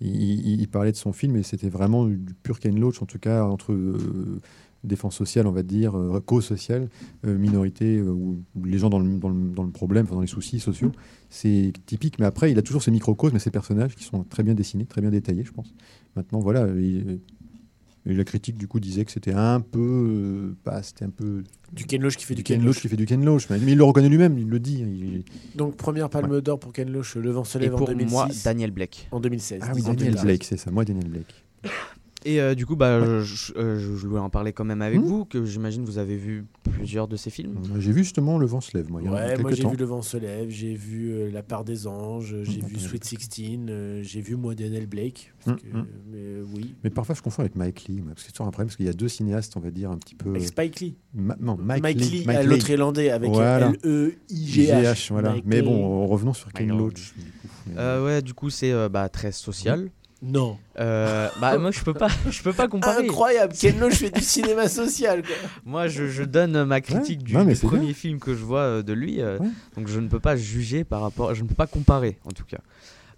il- il parlait de son film et c'était vraiment du pur Ken Loach en tout cas entre euh, défense sociale, on va dire, euh, cause sociale, euh, minorité euh, ou les gens dans le, dans le, dans le problème, enfin, dans les soucis sociaux. C'est typique, mais après il a toujours ces microcosmes et ces personnages qui sont très bien dessinés, très bien détaillés, je pense. Maintenant, voilà, il- et la critique du coup disait que c'était un peu, euh, pas, c'était un peu Du Ken Loach qui fait du, du Ken Ken Loach qui fait du Ken Loach, mais il le reconnaît lui-même, il le dit. il- Donc première palme d'or pour Ken Loach, Le vent se et lève en pour 2006. moi, Daniel Blake. En 2016. Ah oui, Daniel. Blake, c'est ça, moi Daniel Blake. Et euh, du coup, bah, je, je- euh, je voulais en parler quand même avec Mhm. vous, que j'imagine vous avez vu plusieurs de ces films. J'ai vu justement Le vent se lève, moi, il y a Ouais, moi j'ai vu Le vent se lève, j'ai vu euh, La part des anges, j'ai Mm, vu. Sweet 16, euh, j'ai vu moi Daniel Blake. parce Mm, que- mm. mais euh, oui. Mais parfois je confonds avec Mike Lee, parce que c'est toujours un problème, parce qu'il y a deux cinéastes, on va dire, un petit peu. Avec Spike Lee. Ma- non, Mike, Mike, Lee. Lee, Mike à Lee. l'autre irlandais avec Voilà. L-E-I-G-H. voilà. Mike Mais bon, revenons sur Ken Loach. du coup. Mais- Euh, ouais, du coup, c'est euh, bah, très social. Non. Euh, bah, moi, je peux pas, je peux pas comparer. Incroyable, Ken Loach fait du cinéma social. Quoi. Moi, je, je donne ma critique du, non, premier bien. film que je vois euh, de lui, euh, Ouais. donc je ne peux pas juger par rapport, je ne peux pas comparer en tout cas.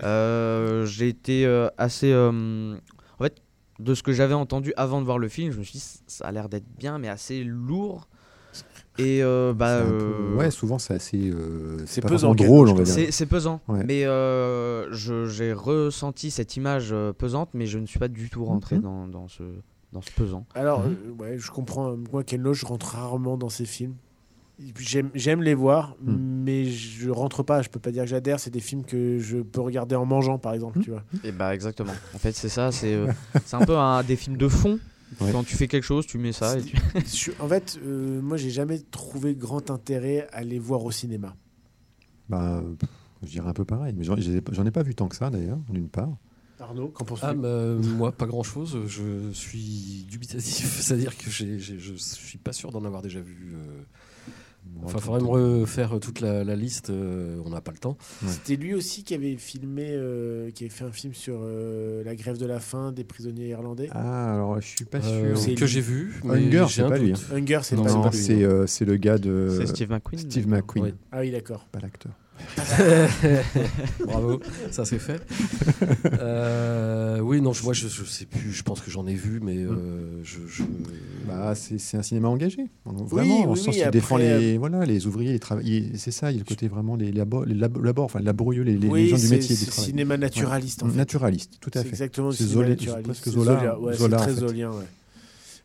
Euh, J'ai été euh, assez, euh, en fait, de ce que j'avais entendu avant de voir le film, je me suis dit ça a l'air d'être bien, mais assez lourd. Et euh, bah, peu- euh, Ouais, souvent c'est assez. euh, c'est pas pesant, drôle, on va dire. c'est c'est pesant, Ouais. mais euh, je- j'ai ressenti cette image pesante, mais je ne suis pas du tout rentré Mhm. dans, dans ce, dans ce pesant. Alors, Mhm. euh, ouais, je comprends. Moi, Ken Loach, je rentre rarement dans ses films. J'aime j'aime les voir, Mhm. mais je rentre pas. Je peux pas dire que j'adhère. C'est des films que je peux regarder en mangeant, par exemple. Tu vois. Et bah exactement. En fait, c'est ça, c'est euh, c'est un peu un, des films de fond. Ouais. Quand tu fais quelque chose, tu mets ça et tu... Je- en fait, euh, moi, j'ai jamais trouvé grand intérêt à les voir au cinéma. Bah, je dirais un peu pareil. Mais j'en ai, pas- ai vu tant que ça d'ailleurs, d'une part. Arnaud, qu'en penses-tu? Ah, bah, moi, pas grand chose. Je suis dubitatif. C'est-à-dire que j'ai- j'ai- je suis pas sûr d'en avoir déjà vu. euh. Enfin, faudrait me refaire toute la, la liste. euh, on n'a pas le temps. C'était lui aussi qui avait filmé, euh, qui avait fait un film sur euh, la grève de la faim des prisonniers irlandais. Ah, alors je suis pas Euh, sûr. c'est que j'ai vu. mais Hunger, c'est pas lui. Hunger, c'est pas, lui, c'est euh, c'est le gars de c'est Steve McQueen. Steve. McQueen, Oui. Ah oui, d'accord. pas l'acteur. Bravo, ça c'est fait. Euh, oui, non, je- moi je, je sais plus. Je pense que j'en ai vu, mais euh, je, je- Bah, c'est c'est un cinéma engagé. Vraiment, oui, en sens oui, il défend les, voilà, les ouvriers, les travailleurs. C'est ça, il y a le côté vraiment les, labo, les labo- labors, enfin laborieux, les, les- les oui, gens du métier c'est cinéma naturaliste. En fait. Naturaliste, tout à C'est fait. exactement C'est Zola- presque C'est Zola, ouais, Zola, c'est en très fait. zolien. Ouais.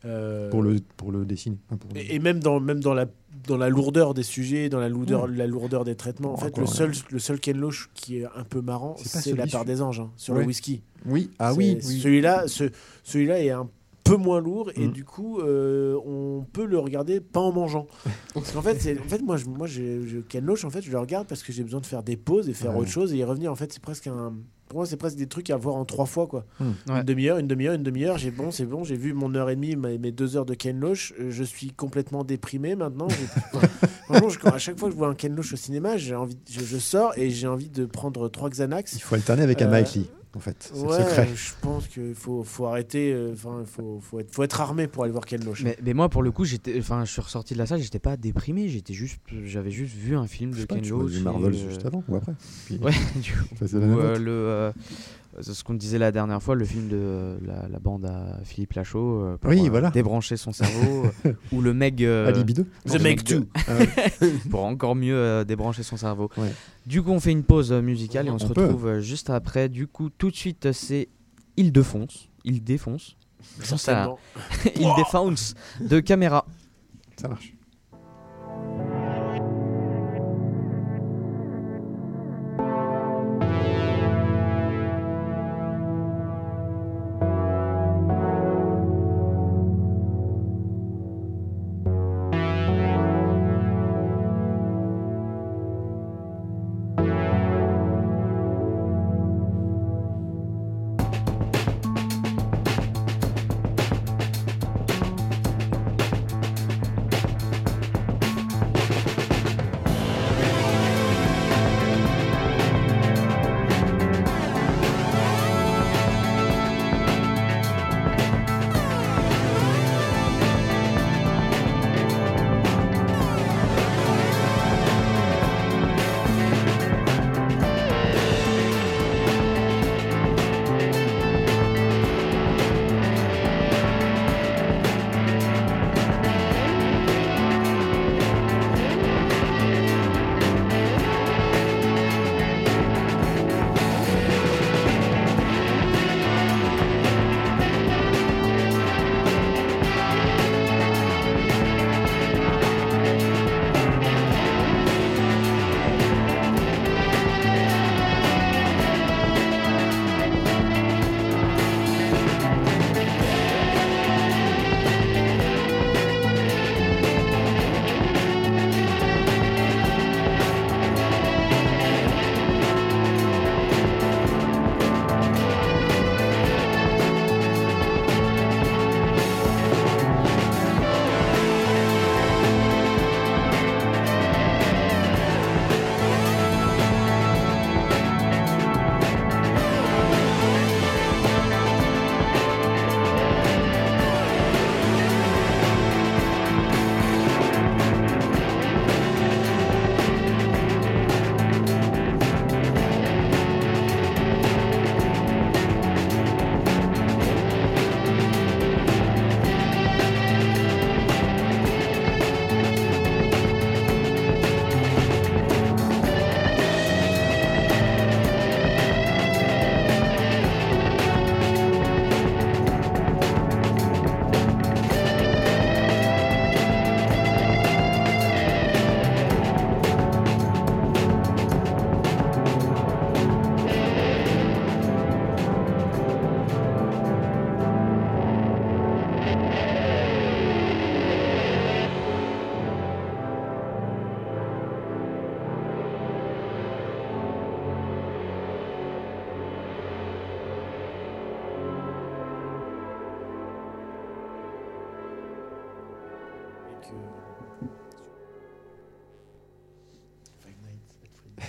Euh, Pour, le, pour le dessiner. Enfin, pour le- Et, et même dans même dans la dans la lourdeur des sujets, dans la lourdeur la lourdeur des traitements. En fait, encore, le ouais. seul le seul Ken Loach qui est un peu marrant, C'est la celui part des anges hein, sur Ouais. le whisky. Oui, ah oui, oui. Celui-là, ce, celui-là est un peu moins lourd et Mm. du coup, euh, on peut le regarder pas en mangeant. Parce qu'en fait, en fait, moi, je, moi, je, je- Ken Loach, en fait, je le regarde parce que j'ai besoin de faire des pauses et faire Ouais. autre chose et y revenir. En fait, c'est presque un, pour moi, c'est presque des trucs à voir en trois fois, quoi. Mm. Ouais. Une demi-heure, une demi-heure, une demi-heure. J'ai bon, c'est bon. J'ai vu mon heure et demie, ma- mes deux heures de Ken Loach. Euh, Je suis complètement déprimé maintenant. J'ai- Franchement, je- quand- à chaque fois que je vois un Ken Loach au cinéma, j'ai envie, je, je sors et j'ai envie de prendre trois Xanax. Il faut alterner avec un Euh, Mike Lee, en fait. C'est Ouais, le secret. je pense qu'il faut, faut arrêter. euh, Enfin, il faut, faut, être, faut être armé pour aller voir Ken Loach. Mais, mais moi, pour le coup, j'étais, enfin, je suis ressorti de la salle, j'étais pas déprimé, j'étais juste, j'avais juste vu un film Je de Ken Loach. Marvel et, euh, juste avant ou après. Puis- Ouais, du coup, ou, euh, note. le, euh, c'est ce qu'on disait la dernière fois, le film de euh, la, la bande à Philippe Lachaud euh, pour Oui, euh, voilà. débrancher son cerveau, ou le Meg, euh, Alibi 2. non, The Meg 2. pour encore mieux euh, débrancher son cerveau. Ouais. Du coup, on fait une pause musicale et on, On se peut. retrouve juste après. Du coup, tout de suite, c'est Il défonce, Il défonce. Il défonce de caméra. Ça marche.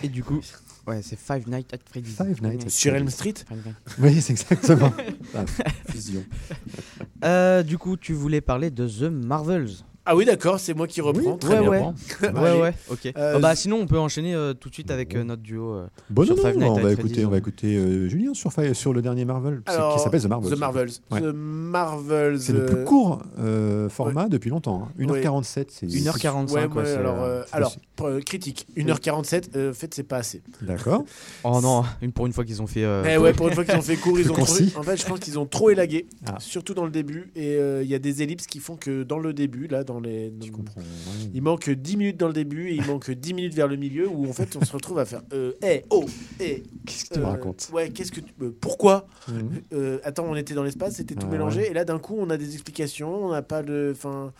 Et du coup, ouais, c'est Five Nights at Freddy's. Five Nights at Sur Elm Street. Oui, c'est exactement. Fusion. Euh, du coup, tu voulais parler de The Marvels. Ah oui, d'accord, c'est moi qui reprends. très ouais, bien. ouais. Allez. Ouais, ouais, ok. Euh, Oh, bah, sinon, on peut enchaîner euh, tout de suite avec euh, notre duo. euh, Bon, Sur non, Five non, Nights on va écouter, on va on- écouter euh, Julien sur, sur le dernier Marvel, Alors, qui s'appelle The Marvels. The Marvels. Ouais. The Marvels. C'est le plus court euh, format depuis longtemps. hein. 1h47, c'est 1h45. Ouais, quoi, ouais, c'est, alors, alors euh, critique. 1h47, euh, en fait, c'est pas assez. D'accord. Oh non, une pour une fois qu'ils ont fait. euh, Eh ouais, pour une fois qu'ils ont fait court, ils ont trop... En fait, je pense qu'ils ont trop élagué, Ah. surtout dans le début. Et il y a des ellipses qui font que dans le début, là, dans les. Tu comprends. ouais. Il manque 10 minutes dans le début et il manque 10 minutes vers le milieu où en fait on se retrouve à faire euh, eh, oh, eh, Qu'est-ce que tu euh, me racontes Ouais, qu'est-ce que tu. euh, pourquoi Mhm. Euh, Attends, on était dans l'espace, c'était tout Ah, mélangé et là d'un coup on a des explications, on n'a pas de. Enfin.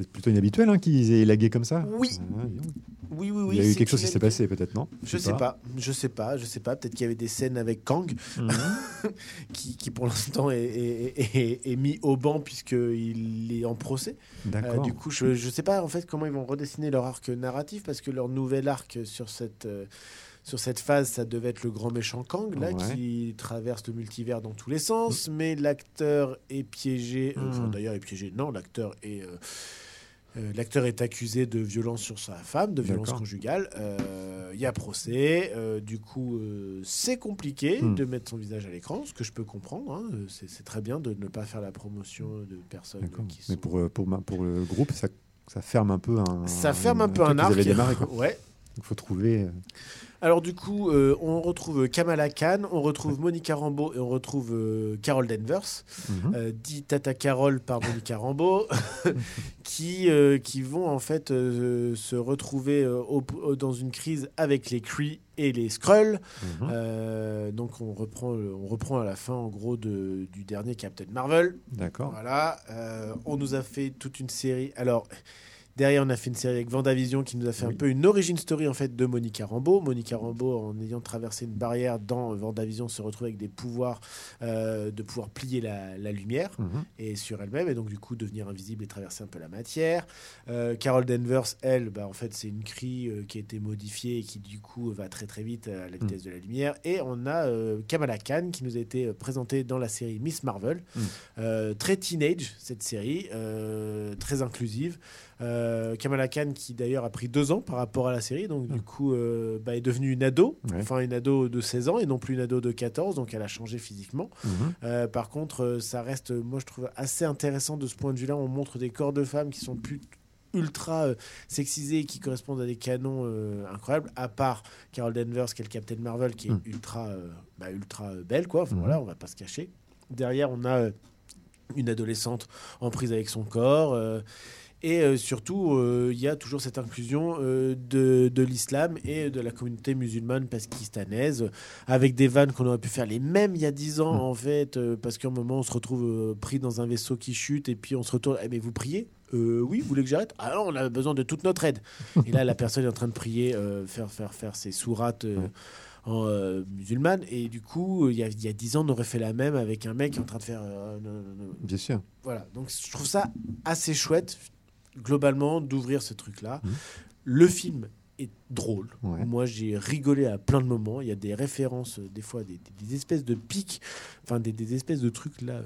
C'est plutôt inhabituel hein, qu'ils aient élagué comme ça. Oui. Ah, donc. Oui, oui, oui. Il y a eu quelque chose qui s'est passé, peut-être, non? Je sais pas, je sais pas, je sais pas. Peut-être qu'il y avait des scènes avec Kang Mhm. qui, qui pour l'instant est, est- est- est- est mis au banc puisqu'il est en procès. Euh, D'accord. du coup, je, je sais pas en fait comment ils vont redessiner leur arc narratif parce que leur nouvel arc sur cette euh, sur cette phase, ça devait être le grand méchant Kang là Ouais. qui traverse le multivers dans tous les sens, mais l'acteur est piégé. euh, enfin, Mm. D'ailleurs, est piégé. Non, l'acteur est euh, euh, L'acteur est accusé de violence sur sa femme, de violence conjugale. Euh, Il y a procès. euh, du coup, c'est compliqué Hmm. de mettre son visage à l'écran, ce que je peux comprendre. hein. C'est très bien de ne pas faire la promotion de personnes qui Mais sont pour, euh, pour, ma- pour le groupe, ça, ça ferme un peu un. ça ferme un peu un arc. démarré. Ouais. Il faut trouver. Alors du coup, euh, on retrouve Kamala Khan, on retrouve Monica Rambeau et on retrouve euh, Carol Danvers, mhm. euh, dit Tata Carol par Monica Rambeau, qui, qui vont en fait se retrouver au- au- dans une crise avec les Kree et les Skrulls. Mhm. Donc on reprend, on reprend à la fin en gros de- du dernier Captain Marvel. D'accord. Voilà, on nous a fait toute une série. Alors, derrière, on a fait une série avec Vendavision qui nous a fait un peu une origin story en fait de Monica Rambeau. Monica Rambeau, en ayant traversé une barrière dans Vendavision, se retrouve avec des pouvoirs euh, de pouvoir plier la, la lumière Mhm. et sur elle-même et donc du coup devenir invisible et traverser un peu la matière. Euh, Carol Danvers, elle, bah, en fait c'est une crie euh, qui a été modifiée et qui du coup va très très vite à la vitesse de la lumière. Et on a euh, Kamala Khan qui nous a été euh, présentée dans la série Miss Marvel, Mm. Euh, très teenage cette série, euh, très inclusive. Euh, Kamala Khan qui d'ailleurs a pris deux ans par rapport à la série, donc du Mm. coup euh, bah, est devenue une ado, Ouais. enfin une ado de 16 ans et non plus une ado de 14, donc elle a changé physiquement. Mhm. Euh, par contre, ça reste, moi je trouve assez intéressant de ce point de vue-là. On montre des corps de femmes qui sont plus ultra euh, sexisés et qui correspondent à des canons euh, incroyables, à part Carol Danvers, qui est le Captain Marvel, qui est Mm. ultra, euh, bah, ultra belle, quoi. Enfin, Mhm. voilà, on va pas se cacher. Derrière, on a une adolescente en prise avec son corps. Et euh, surtout, euh, il y a toujours cette inclusion euh, de, de l'islam et de la communauté musulmane pakistanaise, avec des vannes qu'on aurait pu faire les mêmes il y a dix ans, Mm. en fait, parce qu'à un moment, on se retrouve pris dans un vaisseau qui chute, et puis on se retourne, Eh, mais vous priez? Euh, oui, vous voulez que j'arrête? Ah non, on a besoin de toute notre aide. et là, la personne est en train de prier, euh, faire, faire, faire ses sourates euh, Ouais. en euh, musulmane. Et du coup, il y a dix ans, on aurait fait la même avec un mec qui est en train de faire. non, non, non. Bien sûr. Voilà, donc je trouve ça assez chouette, globalement, d'ouvrir ce truc-là. Mhm. Le film est drôle. Ouais. Moi, j'ai rigolé à plein de moments. Il y a des références, euh, des fois, des, des- des espèces de pics, enfin, des, des espèces de trucs là.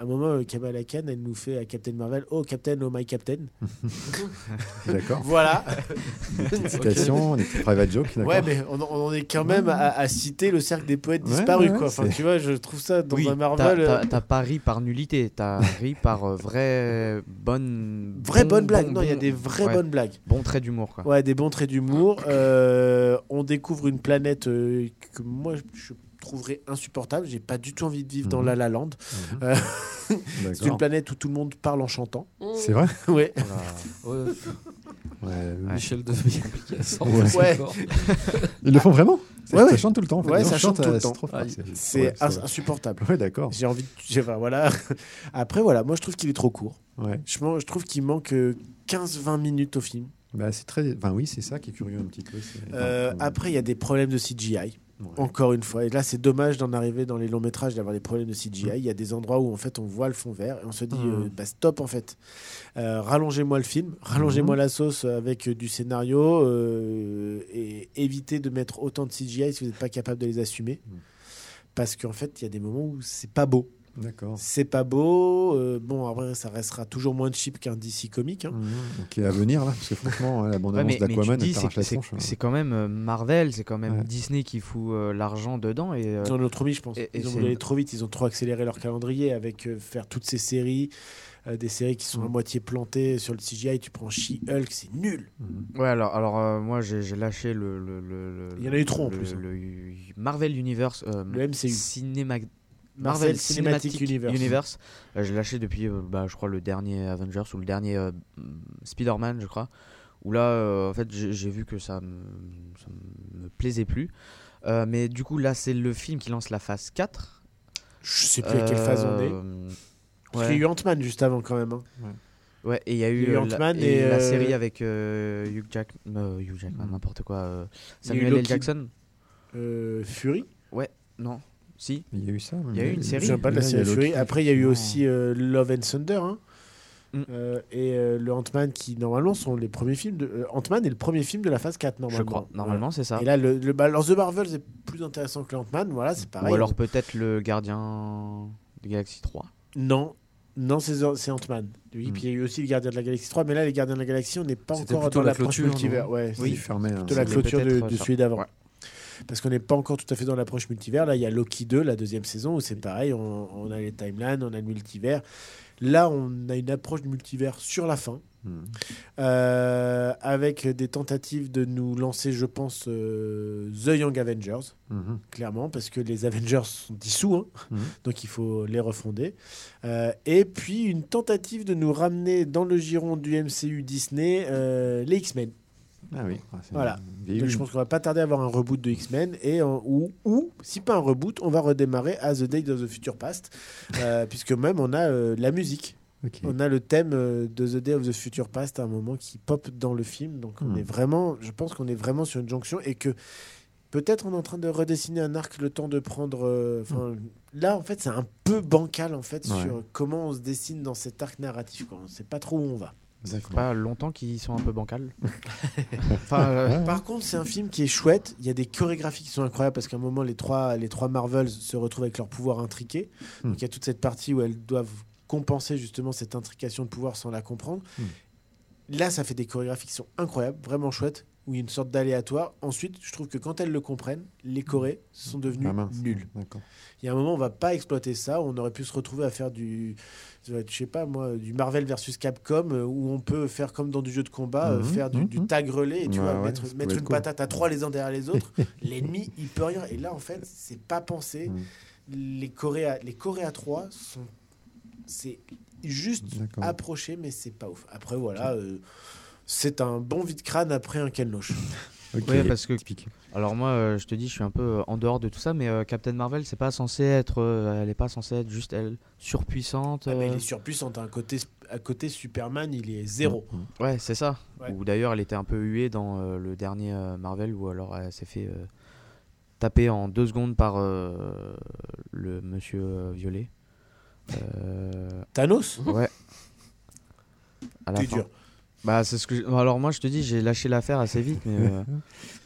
À un moment, euh, Kamala Khan, elle nous fait à Captain Marvel Oh, Captain, oh my Captain. D'accord. Voilà. Petite citation, des petits private jokes. ouais, mais on, on en est quand même à, à citer le cercle des poètes Ouais, disparus, ouais, quoi. Enfin, tu vois, je trouve ça dans oui, un Marvel. t'as euh, t'as pas ri par nullité, t'as ri par euh, vraie bonne. Vraie bon- bonne blague. bon- non, il y a des vraies ouais, bonnes blagues. Bon trait d'humour, quoi. Ouais, des bons traits d'humour. Euh, on découvre une planète euh, que moi je trouverais insupportable. J'ai pas du tout envie de vivre dans Mhm. La La Land. Mhm. Euh, C'est une planète où tout le monde parle en chantant. C'est vrai Ouais. Ouais, ouais. Michel devient Ouais. Ils le font vraiment Ouais, ouais. Ça chante tout le temps. en fait. Ouais, Non, ça chante tout le euh, temps. c'est Ah, insupportable. Ouais, d'accord. J'ai envie de... j'ai- enfin, voilà. Après, voilà, moi je trouve qu'il est trop court. Ouais. Je, je trouve qu'il manque euh, 15-20 minutes au film. Bah, c'est très. Enfin, oui, c'est ça qui est curieux un petit peu. Euh, après, il y a des problèmes de CGI. Encore une fois. Et là, c'est dommage d'en arriver dans les longs métrages, d'avoir des problèmes de CGI. Mm. Il y a des endroits où, en fait, on voit le fond vert et on se dit, Mm. euh, bah, stop, en fait. Euh, rallongez-moi le film, rallongez-moi Mm. la sauce avec euh, du scénario euh, et évitez de mettre autant de CGI si vous n'êtes pas capable de les assumer. Parce qu'en fait, il y a des moments où c'est pas beau. D'accord. C'est pas beau. euh, bon, après, ça restera toujours moins cheap qu'un DC comique. hein. Qui est à venir là, parce que franchement, la Ouais, bande-annonce tu d'Aquaman, c'est hein. c'est quand même euh, Marvel, c'est quand même Ouais. Disney qui fout euh, l'argent dedans. Et, euh, Ils en ont trop mis, je pense. et- et ils ont aller trop vite, ils ont trop accéléré leur calendrier avec euh, faire toutes ces séries, euh, des séries qui sont à Mm. moitié plantées sur le CGI. Tu prends She-Hulk, c'est nul. Mhm. Ouais, alors, alors euh, moi j'ai j'ai lâché le, le, le- le- Il y en a eu trop, en plus, hein. le Marvel Universe. euh, Le MCU. Cinéma- Marvel Marvel Cinematic Cinematic Universe. Universe. Euh, j'ai lâché depuis, euh, bah, je crois, le dernier Avengers ou le dernier euh, Spider-Man, je crois. Où là, en fait, j'ai vu que ça me, ça me plaisait plus. Mais du coup, là, c'est le film qui lance la phase 4. Je sais plus à quelle phase on est. Parce ouais. qu'il y a eu Ant-Man juste avant quand même. hein. Ouais, et il y a eu, la, et, la série avec Hugh, Jack, Hugh Jackman, Mm. n'importe quoi. Samuel L. Jackson Fury. Non Si Il y a eu ça. Il y a eu une Je série. souviens pas de la série. Fury. Après, il y a eu aussi euh, Love and Thunder. hein. Mm. Euh, et euh, le Ant-Man qui, normalement, sont les premiers films. De... euh, Ant-Man est le premier film de la phase 4, normalement. Je crois. Normalement, c'est ça. Et là, le, le, bah, alors, The Marvel, c'est plus intéressant que le Ant-Man. Voilà, c'est pareil. Ou alors peut-être le gardien de Galaxy 3. Non, non, c'est c'est Ant-Man. Oui, Hmm. puis il y a eu aussi les Gardiens de la Galaxie 3, mais là, les Gardiens de la Galaxie, on n'est pas encore dans la clôture, multivers. Ouais, Oui, c'est fermé. hein. plutôt la clôture de, de celui d'avant. Ouais. Parce qu'on n'est pas encore tout à fait dans l'approche multivers. Là, il y a Loki 2, la deuxième saison, où c'est pareil, on, on a les timelines, on a le multivers. Là, on a une approche du multivers sur la fin, Mhm. euh, avec des tentatives de nous lancer, je pense, euh, The Young Avengers, Mhm. clairement, parce que les Avengers sont dissous, hein, Mhm. donc il faut les refonder. Euh, et puis une tentative de nous ramener dans le giron du MCU Disney, les X-Men. Ah oui. Ah, Voilà. Donc je pense qu'on va pas tarder à avoir un reboot de X-Men et en- ou, ou si pas un reboot, on va redémarrer à The Day of the Future Past, euh, puisque même on a euh, la musique, on a le thème euh, de The Day of the Future Past à un moment qui pop dans le film. Donc on Hmm. est vraiment, je pense qu'on est vraiment sur une jonction et que peut-être on est en train de redessiner un arc le temps de prendre. euh, enfin, Là en fait c'est un peu bancal en fait Ouais. sur comment on se dessine dans cet arc narratif. Quoi. On sait pas trop où on va. D'accord. Pas longtemps qu'ils sont un peu bancals. enfin, euh, Par contre, c'est un film qui est chouette. Il y a des chorégraphies qui sont incroyables parce qu'à un moment, les trois, les trois Marvels se retrouvent avec leur pouvoir intriqué. Hmm. Donc il y a toute cette partie où elles doivent compenser justement cette intrication de pouvoir sans la comprendre. Hmm. Là, ça fait des chorégraphies qui sont incroyables, vraiment chouettes, où il y a une sorte d'aléatoire. Ensuite, je trouve que quand elles le comprennent, les chorés sont devenus Ah nuls. Il y a un moment, on va pas exploiter ça. On aurait pu se retrouver à faire du, je sais pas moi, du Marvel versus Capcom, euh, où on peut faire comme dans du jeu de combat, euh, Mhm, faire du, du mhm. tag relais, et tu Ouais, vois, ouais, mettre, une cool. patate à trois les uns derrière les autres. L'ennemi, il peut rien. Et là, en fait, c'est pas pensé. Mhm. Les Corées, à, les Corées à 3 sont, c'est juste approché, mais c'est pas ouf. Après, voilà. euh, c'est un bon vide-crâne après un Ken Loach. Ok. Ouais, parce que- Typique. alors moi, euh, je te dis, je suis un peu euh, en dehors de tout ça, mais euh, Captain Marvel, c'est pas censé être, euh, elle est pas censée être juste elle surpuissante. Ah, mais il est surpuissant. À côté, à côté, Superman, il est zéro. Mhm. Ouais, c'est ça. Ouais. Ou d'ailleurs, elle était un peu huée dans euh, le dernier euh, Marvel, où alors elle s'est fait euh, taper en deux secondes par euh, le Monsieur euh, Violet. Euh, Thanos? Ouais. À la T'es fin. dur. Bah, c'est ce que. je- Alors moi, je te dis, j'ai lâché l'affaire assez vite, mais. euh,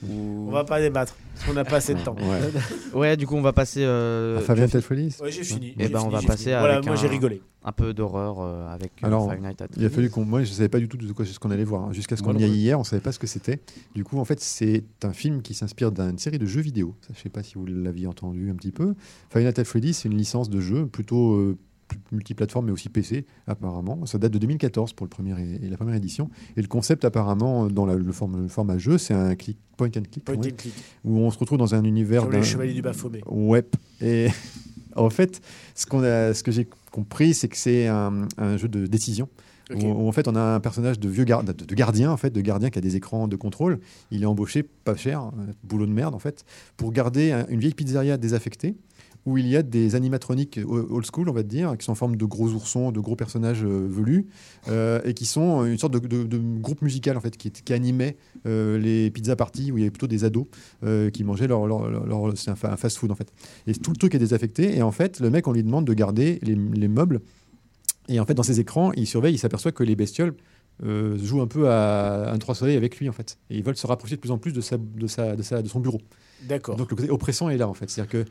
On va pas débattre, parce qu'on n'a pas assez de temps. Ouais. Ouais, du coup, on va passer. euh, Ah, Fabien Telfolis Ouais, j'ai fini. Eh j'ai ben, on va passer fini. Voilà, moi j'ai rigolé. un peu d'horreur euh, avec euh, Alors, Five Nights at Il a Freddy's. fallu qu'on. Moi, je ne savais pas du tout de quoi ce qu'on allait voir. hein. Jusqu'à ce qu'on y aille hier, on ne savait pas ce que c'était. Du coup, en fait, c'est un film qui s'inspire d'une série de jeux vidéo. Ça, je ne sais pas si vous l'aviez entendu un petit peu. Five Nights at Freddy's, c'est une licence de jeu plutôt euh, multiplateforme, mais aussi PC, apparemment. Ça date de 2014 pour le premier et, et la première édition. Et le concept, apparemment, dans la- le, le format jeu, c'est un click, point and click, Point ouais, and click. où on se retrouve dans un univers. Sur d'un- les chevaliers du Baphomet. Ouais. Et en fait, ce, qu'on a, ce que j'ai compris, c'est que c'est un, un jeu de décision. Où, où, en fait on a un personnage de vieux gar- de, gardien en fait de gardien qui a des écrans de contrôle il est embauché pas cher euh, boulot de merde en fait pour garder un- une vieille pizzeria désaffectée où il y a des animatroniques old school, on va dire, qui sont en forme de gros oursons, de gros personnages euh, velus, euh, et qui sont une sorte de, de- de groupe musical en fait, qui, qui animait euh, les pizza parties où il y avait plutôt des ados euh, qui mangeaient leur, leur- leur- leur- c'est un, fa- un fast-food en fait. Et tout le truc est désaffecté, et en fait, le mec, on lui demande de garder les, les meubles, et en fait, dans ses écrans, il surveille, il s'aperçoit que les bestioles euh, jouent un peu à un trois soleils avec lui en fait, et ils veulent se rapprocher de plus en plus de sa, de sa, de sa, de son bureau. D'accord. Donc le côté oppressant est là en fait. C'est-à-dire que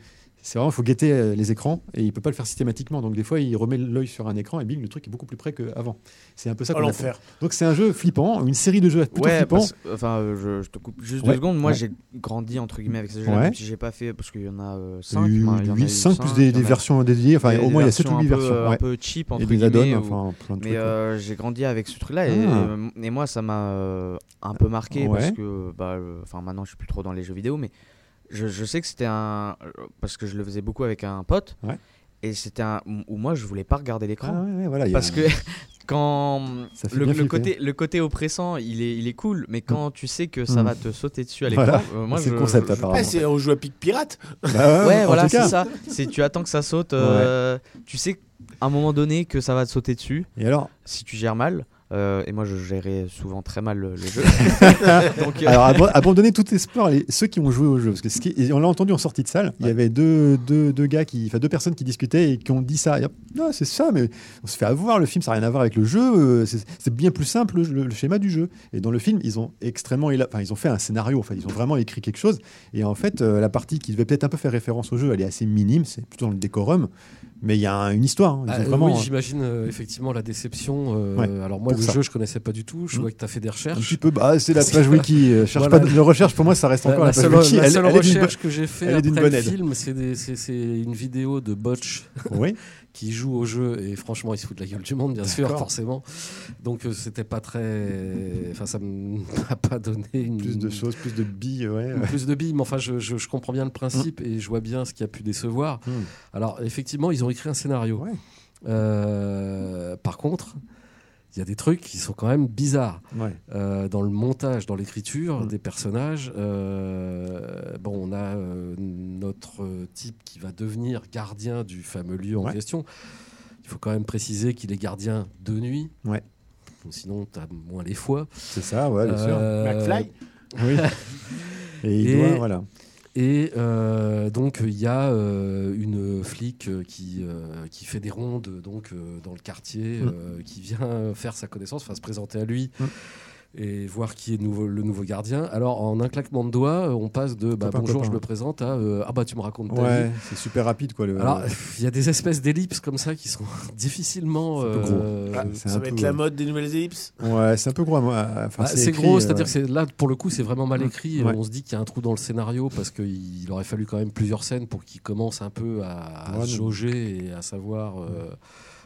c'est vraiment, il faut guetter euh, les écrans et il peut pas le faire systématiquement. Donc des fois, il remet l'œil sur un écran et bing, le truc est beaucoup plus près qu'avant. C'est un peu ça qu'on l'enfer. attend. Donc c'est un jeu flippant, une série de jeux plutôt Ouais, flippants. parce- enfin, euh, je, je te coupe juste Ouais, deux secondes. Moi, ouais. j'ai grandi entre guillemets avec ces jeux Ouais. même si j'ai pas fait parce qu'il y en a 5 Il y a eu 8, 5 plus des, des versions dédiées. Enfin, au moins il y a 7 ou 8 un peu, versions. euh, un ouais. peu cheap entre Et des guillemets. add-ons, où- enfin plein de Mais euh, j'ai grandi avec ce truc-là et, Ah. euh, et moi ça m'a euh, un peu marqué parce que bah, euh, enfin maintenant je suis plus trop dans les jeux vidéo mais je, je sais que c'était un parce que je le faisais beaucoup avec un pote Ouais. et c'était un où moi je voulais pas regarder Ah, l'écran ouais, ouais, voilà, a- parce que quand Ça fait le, le côté le côté oppressant il est il est cool mais quand tu sais que ça Mm. va te sauter dessus à l'écran Voilà. euh, moi C'est le concept, je- apparemment. Ah, c'est on joue à pic pirate. Bah Ouais, voilà, c'est ça. C'est tu attends que ça saute. euh, Tu sais à un moment donné que ça va te sauter dessus Et alors, si tu gères mal. Euh, et moi, je gérais souvent très mal le, le jeu. Donc, euh, Alors, abandonner tout espoir, les, ceux qui ont joué au jeu. Parce que ce qui, et on l'a entendu en sortie de salle, il y avait deux, deux, deux gars, qui, enfin deux personnes qui discutaient et qui ont dit ça. Non, c'est ça, mais on se fait avoir, le film, ça n'a rien à voir avec le jeu. euh, C'est bien plus simple, le, schéma du jeu. Et dans le film, ils ont extrêmement. Enfin, ils ont fait un scénario, enfin, ils ont vraiment écrit quelque chose. Et en fait, euh, la partie qui devait peut-être un peu faire référence au jeu, elle est assez minime, c'est plutôt dans le décorum. Mais il y a un- une histoire. hein. Ils Ah, ont euh, vraiment. oui, j'imagine euh, effectivement la déception. euh, Ouais, alors moi, le ça. jeu, je connaissais pas du tout. Je Mm. vois que tu as fait des un recherches. petit peu, bah, c'est la page wiki. euh, cherche Voilà. pas de, le recherche pour moi, ça reste La, encore la, la page seule, wiki. la Elle- seule elle est d'une recherche que j'ai fait elle est d'une après le film, c'est une vidéo de Botch bo- Oui. qui joue au jeu et franchement, il se fout de la gueule du monde, bien sûr, forcément. Donc euh, c'était pas très. Enfin, ça m'a pas donné une. Plus de choses, plus de billes, ouais. Plus de billes, mais enfin, je, je- je comprends bien le principe et je vois bien ce qui a pu décevoir. Mm. Alors, effectivement, ils ont écrit un scénario. Ouais. Euh, par contre, il y a des trucs qui sont quand même bizarres. Ouais. Euh, dans le montage, dans l'écriture Mm. des personnages. euh, bon, on a euh, notre type qui va devenir gardien du fameux lieu en Ouais. question. Il faut quand même préciser qu'il est gardien de nuit. Ouais. Sinon, tu as moins les fois. C'est ça, ouais, bien sûr. McFly. Oui. Et il et- doit, voilà. Et euh, donc il y a euh, une flic euh, qui, euh, qui fait des rondes donc dans le quartier, Mm. qui vient faire sa connaissance, enfin se présenter à lui Mm. Et voir qui est nouveau, le nouveau gardien. Alors en un claquement de doigts, euh, on passe de bah, bonjour, copain. je me présente à euh, ah bah tu me racontes ta Ouais, vie. c'est super rapide, quoi. Le... Alors il y a des espèces d'ellipses comme ça qui sont difficilement. C'est un peu gros. euh, Ah, ça va peu, être la ouais. mode des nouvelles ellipses? ouais, c'est un peu gros. moi. Enfin, bah, c'est gros, euh, c'est-à-dire que là pour le coup c'est vraiment mal Mm. écrit. et Ouais. On se dit qu'il y a un trou dans le scénario parce qu'il aurait fallu quand même plusieurs scènes pour qu'il commence un peu à, à Ouais, se non. jauger et à savoir, euh,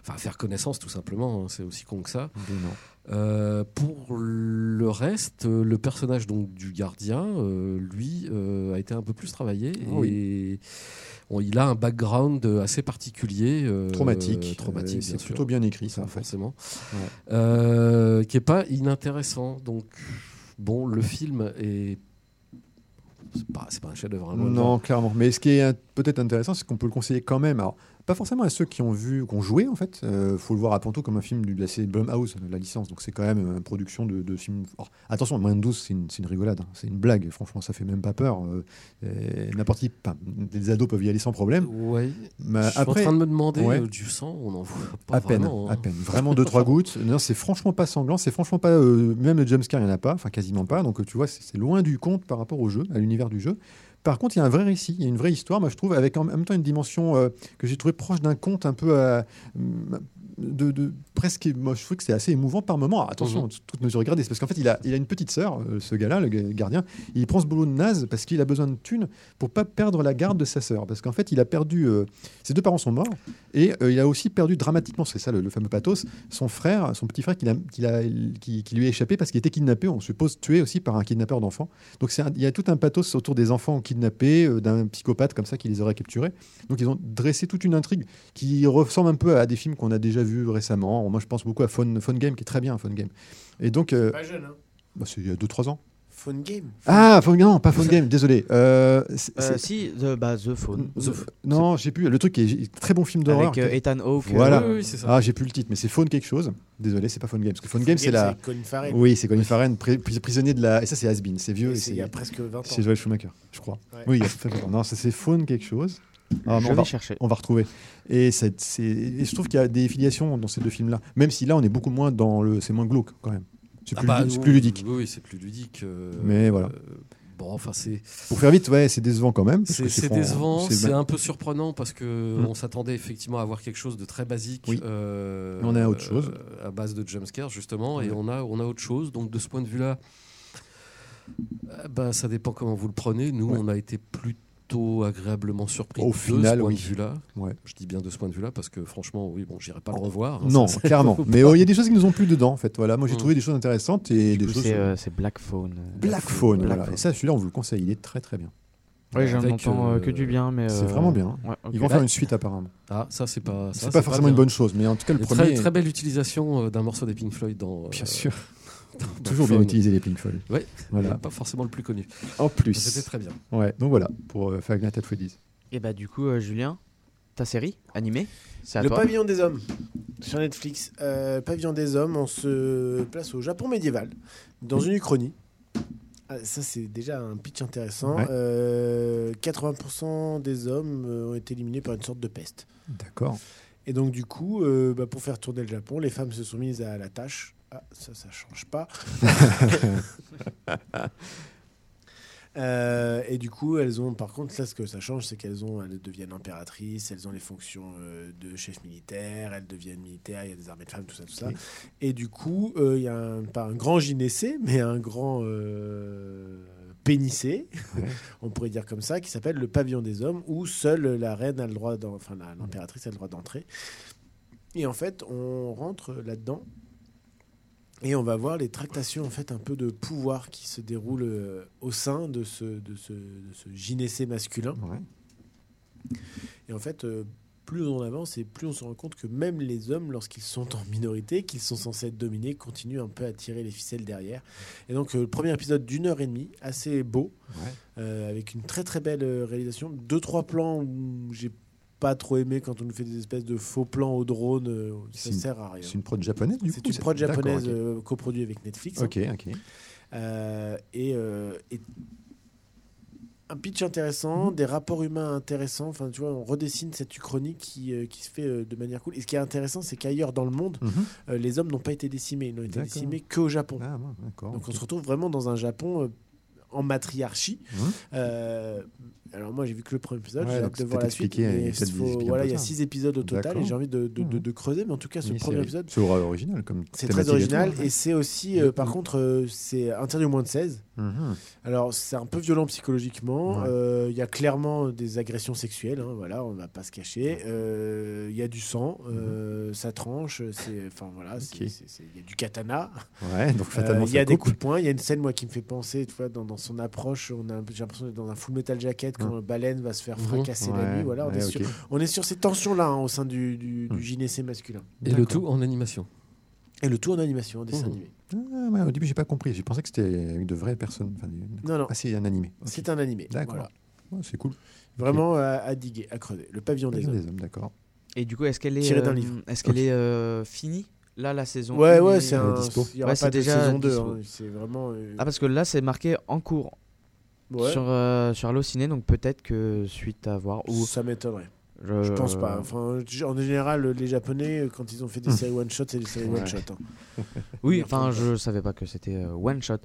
enfin faire connaissance tout simplement. hein, c'est aussi con que ça. Euh, pour le reste, euh, le personnage donc du gardien, euh, lui, euh, a été un peu plus travaillé Oh et il a un background assez particulier, Traumatique. traumatique, c'est plutôt bien écrit, ça, forcément. Ouais. Qui est pas inintéressant. Donc, bon, le film est. C'est pas, pas un chef-d'œuvre. hein. Non, clairement. Mais ce qui est peut-être intéressant, c'est qu'on peut le conseiller quand même. Alors, pas forcément à ceux qui ont vu, qui ont joué en fait. Il faut le voir à Panto comme un film du- de la série Blumhouse, la licence. Donc c'est quand même une production de, de films. Attention, moins de 12, c'est une, rigolade, hein. c'est une blague. Franchement, ça fait même pas peur. Euh, et N'importe qui, enfin, des ados peuvent y aller sans problème. Ouais. Mais je suis après, en train de me demander ouais. euh, du sang, on en voit pas à peine, vraiment, hein. à peine. Vraiment deux trois gouttes. Non, c'est franchement pas sanglant. C'est franchement pas. euh, même le jumpscare, il n'y en a pas. Enfin, quasiment pas. Donc, euh, tu vois, c'est loin du compte par rapport au jeu, à l'univers du jeu. Par contre, il y a un vrai récit, il y a une vraie histoire, moi je trouve, avec en même temps une dimension euh, que j'ai trouvé proche d'un conte un peu euh, de, de- presque. Moi je trouve que c'est assez émouvant par moment. Attention, Mhm. toutes mesures gardées, c'est parce qu'en fait il a, il a une petite sœur, euh, ce gars-là, le ga- gardien. Il prend ce boulot de naze parce qu'il a besoin de thunes pour pas perdre la garde de sa sœur, parce qu'en fait il a perdu. euh, ses deux parents sont morts et euh, il a aussi perdu dramatiquement, c'est ça le, le fameux pathos, son frère, son petit frère qu'il a, qu'il a- qui, qui lui a échappé parce qu'il était kidnappé, on suppose tué aussi par un kidnappeur d'enfants. Donc un- il y a tout un pathos autour des enfants kidnappés, euh, d'un psychopathe comme ça qui les aurait capturés. Donc ils ont dressé toute une intrigue qui ressemble un peu à des films qu'on a déjà vus récemment. Moi je pense beaucoup à Phone, Phone Game qui est très bien, Phone Game. Et donc, euh, Pas jeune, hein. bah, c'est il y a 2-3 ans. Phone Game. Ah, Phone non, pas Phone Game, désolé. Euh, c'est- Euh, si, The, bah, The Phone. The- non, j'ai plus. Le truc qui est très bon film d'horreur. Avec euh, Ethan Hawke. Voilà. Oui, oui, c'est ça. Ah, j'ai plus le titre, mais c'est Phone quelque chose. Désolé, c'est pas Phone Game. Parce que Phone Game, c'est la. c'est Colin Farrell. Oui, c'est Colin Farrell, pri- pri- prisonnier de la. Et ça, c'est Has-Been, c'est vieux. Et et c'est il y C'est a presque 20 ans. c'est Joel Schumacher, je crois. Ouais. Oui, il y a très longtemps. Non, ça, c'est Phone quelque chose. Ah, Je on, vais va, chercher. on va retrouver. Et, c'est- c'est- et je trouve qu'il y a des filiations dans ces deux films-là. Même si là, on est beaucoup moins dans le. C'est moins glauque, quand même. C'est Ah plus, bah, oui, plus ludique. Oui, oui, c'est plus ludique. euh, Mais voilà. euh, bon, enfin, c'est Pour faire vite, ouais, c'est décevant quand même. parce c'est que c'est fran- décevant, c'est un peu surprenant parce que Mm. on s'attendait effectivement à avoir quelque chose de très basique. Oui. euh, on est à autre chose. euh, à base de jumpscare justement, et on a on a autre chose. Donc de ce point de vue-là, bah, ça dépend comment vous le prenez. Nous, Ouais. on a été plutôt agréablement surpris Au de final, ce point oui. de vue-là. Ouais. Je dis bien de ce point de vue-là parce que franchement, oui, bon, j'irai pas le revoir. hein, Non, ça, clairement. Mais oh, il y a des choses qui nous ont plu dedans, en fait. Voilà, moi j'ai trouvé des choses intéressantes et Du des coup, choses. c'est euh, Black Phone. Black Phone, Black voilà. Phone. Et ça, celui-là, on vous le conseille. Il est très très bien. Ouais, j'en entends euh, que euh, du bien, mais. c'est euh, vraiment bien. ouais. Ils vont faire une suite apparemment. Ah, ça c'est pas. ça, C'est pas forcément une bonne chose, mais en tout cas le premier. Très, très belle utilisation euh, d'un morceau des Pink Floyd dans. euh, Bien sûr. Toujours bien utilisé les Pink Floyd. Ouais. Voilà. Pas forcément le plus connu. En plus. C'était très bien. Ouais. Donc voilà pour euh, Five Nights at Freddy's. Et bah, du coup, euh, Julien, ta série animée, c'est à Le toi. pavillon des hommes sur Netflix. Euh, pavillon des hommes, on se place au Japon médiéval, dans une uchronie. Ah, ça, c'est déjà un pitch intéressant. Ouais. Euh, 80% des hommes euh, ont été éliminés par une sorte de peste. D'accord. Et donc, du coup, euh, bah, pour faire tourner le Japon, les femmes se sont mises à la tâche. Ah, ça, ça change pas. Euh, et du coup, elles ont, par contre, là, ce que ça change, c'est qu'elles ont, elles deviennent impératrices, elles ont les fonctions euh, de chef militaire, elles deviennent militaires, il y a des armées de femmes, tout ça, tout ça. Et du coup, euh, il y a un, pas un grand gynécée, mais un grand euh, Ouais. on pourrait dire comme ça, qui s'appelle le pavillon des hommes, où seule la reine a le droit, enfin l'impératrice a le droit d'entrer. Et en fait, on rentre là-dedans et on va voir les tractations en fait un peu de pouvoir qui se déroulent euh, au sein de ce, de ce, de ce gynécée masculin. Ouais. Et en fait, euh, plus on avance et plus on se rend compte que même les hommes, lorsqu'ils sont en minorité, qu'ils sont censés être dominés, continuent un peu à tirer les ficelles derrière. Et donc, euh, le premier épisode d'une heure et demie, assez beau, Ouais. euh, avec une très très belle réalisation. Deux, trois plans où j'ai pas trop aimé quand on nous fait des espèces de faux plans au drone, euh, ça une- sert à rien. C'est une prod japonaise du coup. C'est une prod japonaise euh, coproduite avec Netflix. hein. Ok, ok. Euh, et, euh, et un pitch intéressant, des rapports humains intéressants. Enfin, tu vois, on redessine cette uchronie qui, euh, qui se fait euh, de manière cool. Et ce qui est intéressant, c'est qu'ailleurs dans le monde, Mhm. euh, les hommes n'ont pas été décimés. Ils n'ont été décimés qu'au Japon. Ah, d'accord. Donc on se retrouve vraiment dans un Japon en matriarchie. Mhm. Alors moi j'ai vu que le premier épisode, Ouais, j'ai hâte de voir la suite. mais il faut- voilà, il y a six épisodes au total et j'ai envie de, de- de- de creuser. Mais en tout cas, ce premier épisode, C'est original comme c'est très et original et c'est aussi, euh, par contre, euh, c'est interdit au moins de 16. Mhm. Alors, c'est un peu violent psychologiquement. Ouais. Euh, Il y a clairement des agressions sexuelles. hein, voilà, on va pas se cacher. Il y a du sang, ça tranche. C'est, enfin voilà, il y a du katana. Ouais, donc Il y a des coups de poing. Il y a une scène moi qui me fait penser, tu vois, dans, dans son approche, on a, j'ai l'impression d'être dans un Full Metal Jacket quand Baleine va se faire Mhm. fracasser la nuit. Voilà, on, ouais, est sur, on est sur ces tensions-là hein, au sein du, du, du gynécée masculin. Et le tout en animation. Et le tout en animation, en dessin animé. Ah, ouais, au début, j'ai pas compris. J'ai pensé que c'était avec de vraies personnes. Enfin, Non, non, Ah, c'est un animé. C'est un animé. D'accord. Voilà. Ouais, c'est cool. Vraiment à, à diguer, à creuser. Le pavillon des Pavillon hommes. des hommes, d'accord. Et du coup, est-ce qu'elle est, euh, livre. Est-ce qu'elle est euh, finie Là, la saison Ouais, 1 ouais, est- c'est euh, un. dispo. Il y aura Ouais, pas c'est de déjà saison 2. dispo. hein, C'est vraiment. euh, Ah, parce que là, c'est marqué en cours ouais, sur, euh, sur Allociné, donc peut-être que suite à voir. Ou Ça m'étonnerait. Je, Je pense pas. Enfin, en général, les Japonais, quand ils ont fait des séries one shot, c'est des séries Ouais. one shot. hein. Oui, enfin, je savais pas que c'était euh, one shot.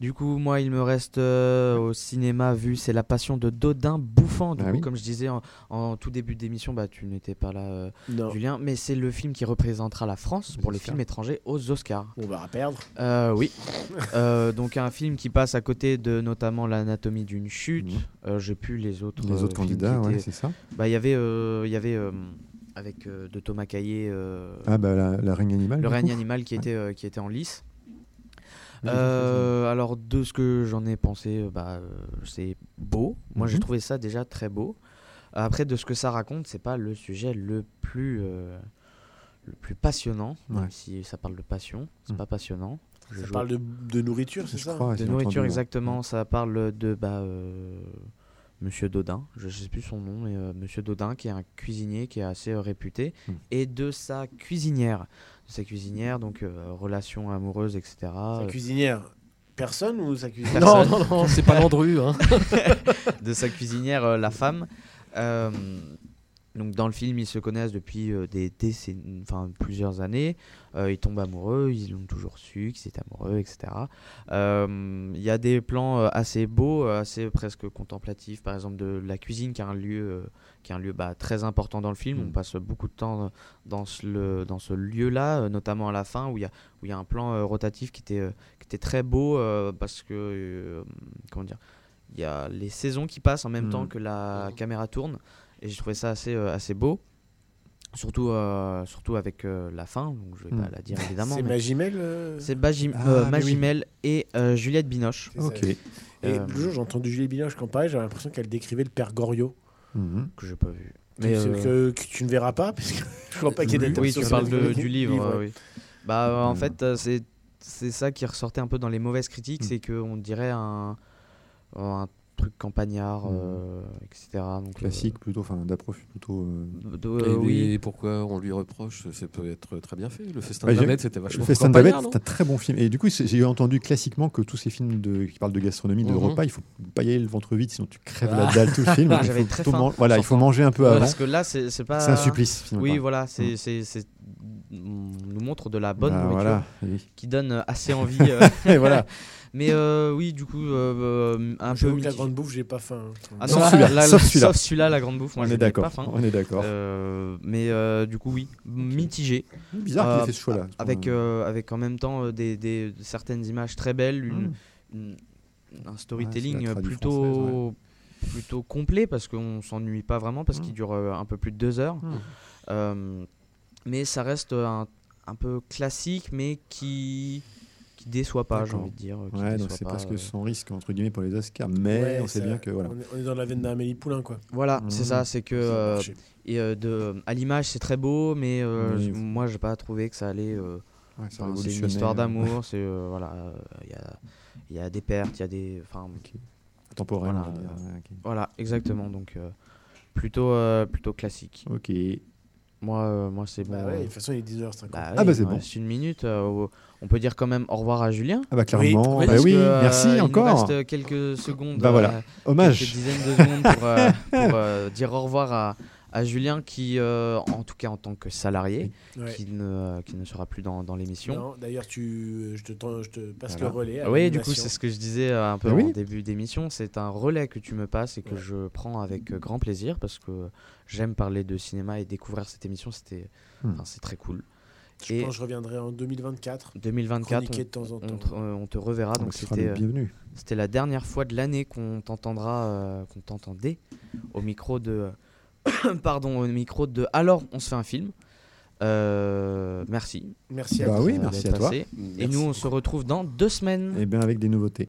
Du coup, moi, il me reste euh, au cinéma vu, c'est La Passion de Dodin Bouffant. Du Ah coup, oui. comme je disais en, en tout début d'émission, bah, tu n'étais pas là, euh, Non. Julien, mais c'est le film qui représentera la France pour les films étrangers aux Oscars. On va perdre. Euh, oui. Euh, donc un film qui passe à côté de notamment l'anatomie d'une chute. Mhm. Euh, J'ai plus les autres. Les euh, autres candidats, ouais, c'est ça. Bah il y avait, euh, il y avait euh, avec euh, de Thomas Caillé euh, Ah, bah, la, la règne animale. le règne coup. animal qui Ouais. était euh, qui était en lice. Euh, alors de ce que j'en ai pensé, bah c'est beau. Moi j'ai Mhm. trouvé ça déjà très beau. Après de ce que ça raconte, c'est pas le sujet le plus euh, le plus passionnant, même Ouais. si ça parle de passion, c'est Mhm. pas passionnant. Je Ça joue- parle de, de nourriture, c'est Je ça? crois, de nourriture ouais. exactement. Ça parle de bah, euh, Monsieur Dodin, je ne sais plus son nom, mais euh, Monsieur Dodin qui est un cuisinier qui est assez euh, réputé, Hmm. et de sa cuisinière, de sa cuisinière, donc euh, relation amoureuse, etc. Sa euh, cuisinière Personne ou sa cuisinière? Non, Personne. non, non, c'est pas Landru. Hein. de sa cuisinière, euh, la femme. Donc dans le film, ils se connaissent depuis euh, des décennies, enfin plusieurs années. Euh, ils tombent amoureux, ils l'ont toujours su qu'ils étaient amoureux, etc. Euh, Il y a des plans assez beaux, assez presque contemplatifs. Par exemple de la cuisine, qui est un lieu, qui est un lieu bah, très important dans le film. Mm. On passe beaucoup de temps dans ce, le- dans ce lieu-là, notamment à la fin où il y a, où il y a un plan rotatif qui était, qui était très beau parce que comment dire il y a les saisons qui passent en même Mhm. temps que la caméra tourne et j'ai trouvé ça assez, euh, assez beau surtout, euh, surtout avec euh, la fin donc je vais pas Mhm. la dire évidemment C'est Magimel euh, c'est Bajim- Ah, euh, oui. Magimel et euh, Juliette Binoche. Ok. Et Euh, le jour, j'ai entendu Julie Binoche quand pareil, j'avais l'impression qu'elle décrivait le père Goriot. Mhm. que j'ai pas vu Mais euh, que, que tu ne verras pas, parce que je crois pas qu'il y ait oui tu parles de- du livre, ouais. oui. bah euh, en Mhm. fait c'est c'est ça qui ressortait un peu dans les mauvaises critiques Mhm. c'est que on dirait un un truc campagnard Mhm. euh, etc donc euh, Classique plutôt, enfin d'approche plutôt. euh, de- Et euh, oui pourquoi on lui reproche Ça peut être très bien fait. Le festin Ouais, de Babette, c'était vachement Le Festin de c'est un très bon film. Et du coup, j'ai entendu classiquement que tous ces films de, qui parlent de gastronomie, de Mhm. repas, il faut pas y aller le ventre vide, sinon tu crèves Ah. la dalle tout le film. Il j'avais faut Voilà, il faut manger un peu Ouais, avant. Parce que là, c'est pas. C'est un supplice. finalement, Oui, voilà, c'est c'est- c'est- on nous montre de la bonne Bah, nourriture voilà, oui. qui donne euh, assez envie. euh, Et voilà. Mais euh, oui, du coup, euh, un peu. J'avoue que la grande bouffe, j'ai pas faim. Ah Sauf non, celui-là, la- sauf celui-là. sauf celui-là, la grande bouffe. Moi, on je est d'accord. pas faim. On est d'accord. Euh, mais euh, du coup, oui, mitigé. Bizarre qu'il ait fait ce choix-là. Avec, euh, avec en même temps des, des- certaines images très belles, une, Mm. une- un storytelling la plutôt, plutôt complet parce qu'on s'ennuie pas vraiment parce Mm. qu'il dure un peu plus de deux heures. Mm. Euh, mais ça reste un, un peu classique, mais qui qui déçoit pas, j'ai envie de dire. qui Ouais, donc c'est presque euh. sans risque entre guillemets pour les Oscars, mais Ouais, on sait bien que voilà. On est, dans la veine d'Amélie Poulain, quoi. Voilà, Mm. c'est ça, c'est que euh, et euh, de à l'image c'est très beau, mais euh, Oui. moi j'ai pas trouvé que ça allait. euh, Ouais, c'est enfin, c'est une histoire d'amour, c'est euh, voilà, euh, il y a il y a des pertes, il y a des, enfin Temporel, Voilà. on va dire. Ouais, ok. voilà exactement donc euh, plutôt euh, plutôt classique. Ok. Moi euh, moi c'est bon. Bah ouais, de euh, toute façon, il est 10h50. bah Ah oui, bah, c'est il bon. reste une minute. euh, on peut dire quand même au revoir à Julien. Ah bah clairement. oui, bah oui, que, euh, merci il nous encore. reste quelques secondes. Bah voilà. euh, Hommage. quelques dizaines de secondes pour, euh, pour, euh, dire au revoir à, à Julien qui, euh, en tout cas en tant que salarié, Ouais. qui, ne, qui ne sera plus dans, dans l'émission. Non, D'ailleurs, tu, je, te, je te passe Voilà. le relais. à Oui, du coup, c'est ce que je disais euh, un peu en oui. début d'émission. C'est un relais que tu me passes et que Ouais. je prends avec euh, grand plaisir parce que j'aime parler de cinéma et découvrir cette émission. C'était, Hmm. enfin, c'est très cool. Je et- pense que je reviendrai en 2024. 2024, Chroniquer de temps en on, temps. on te, on te reverra. Donc c'était. C'était la dernière fois de l'année qu'on t'entendra, euh, qu'on t'entendait au micro de, pardon, au micro de. Alors, on se fait un film. Euh, merci. Merci à Bah toi. oui, merci d'être à toi. passé. Et nous, on se retrouve dans deux semaines. Et bien avec des nouveautés.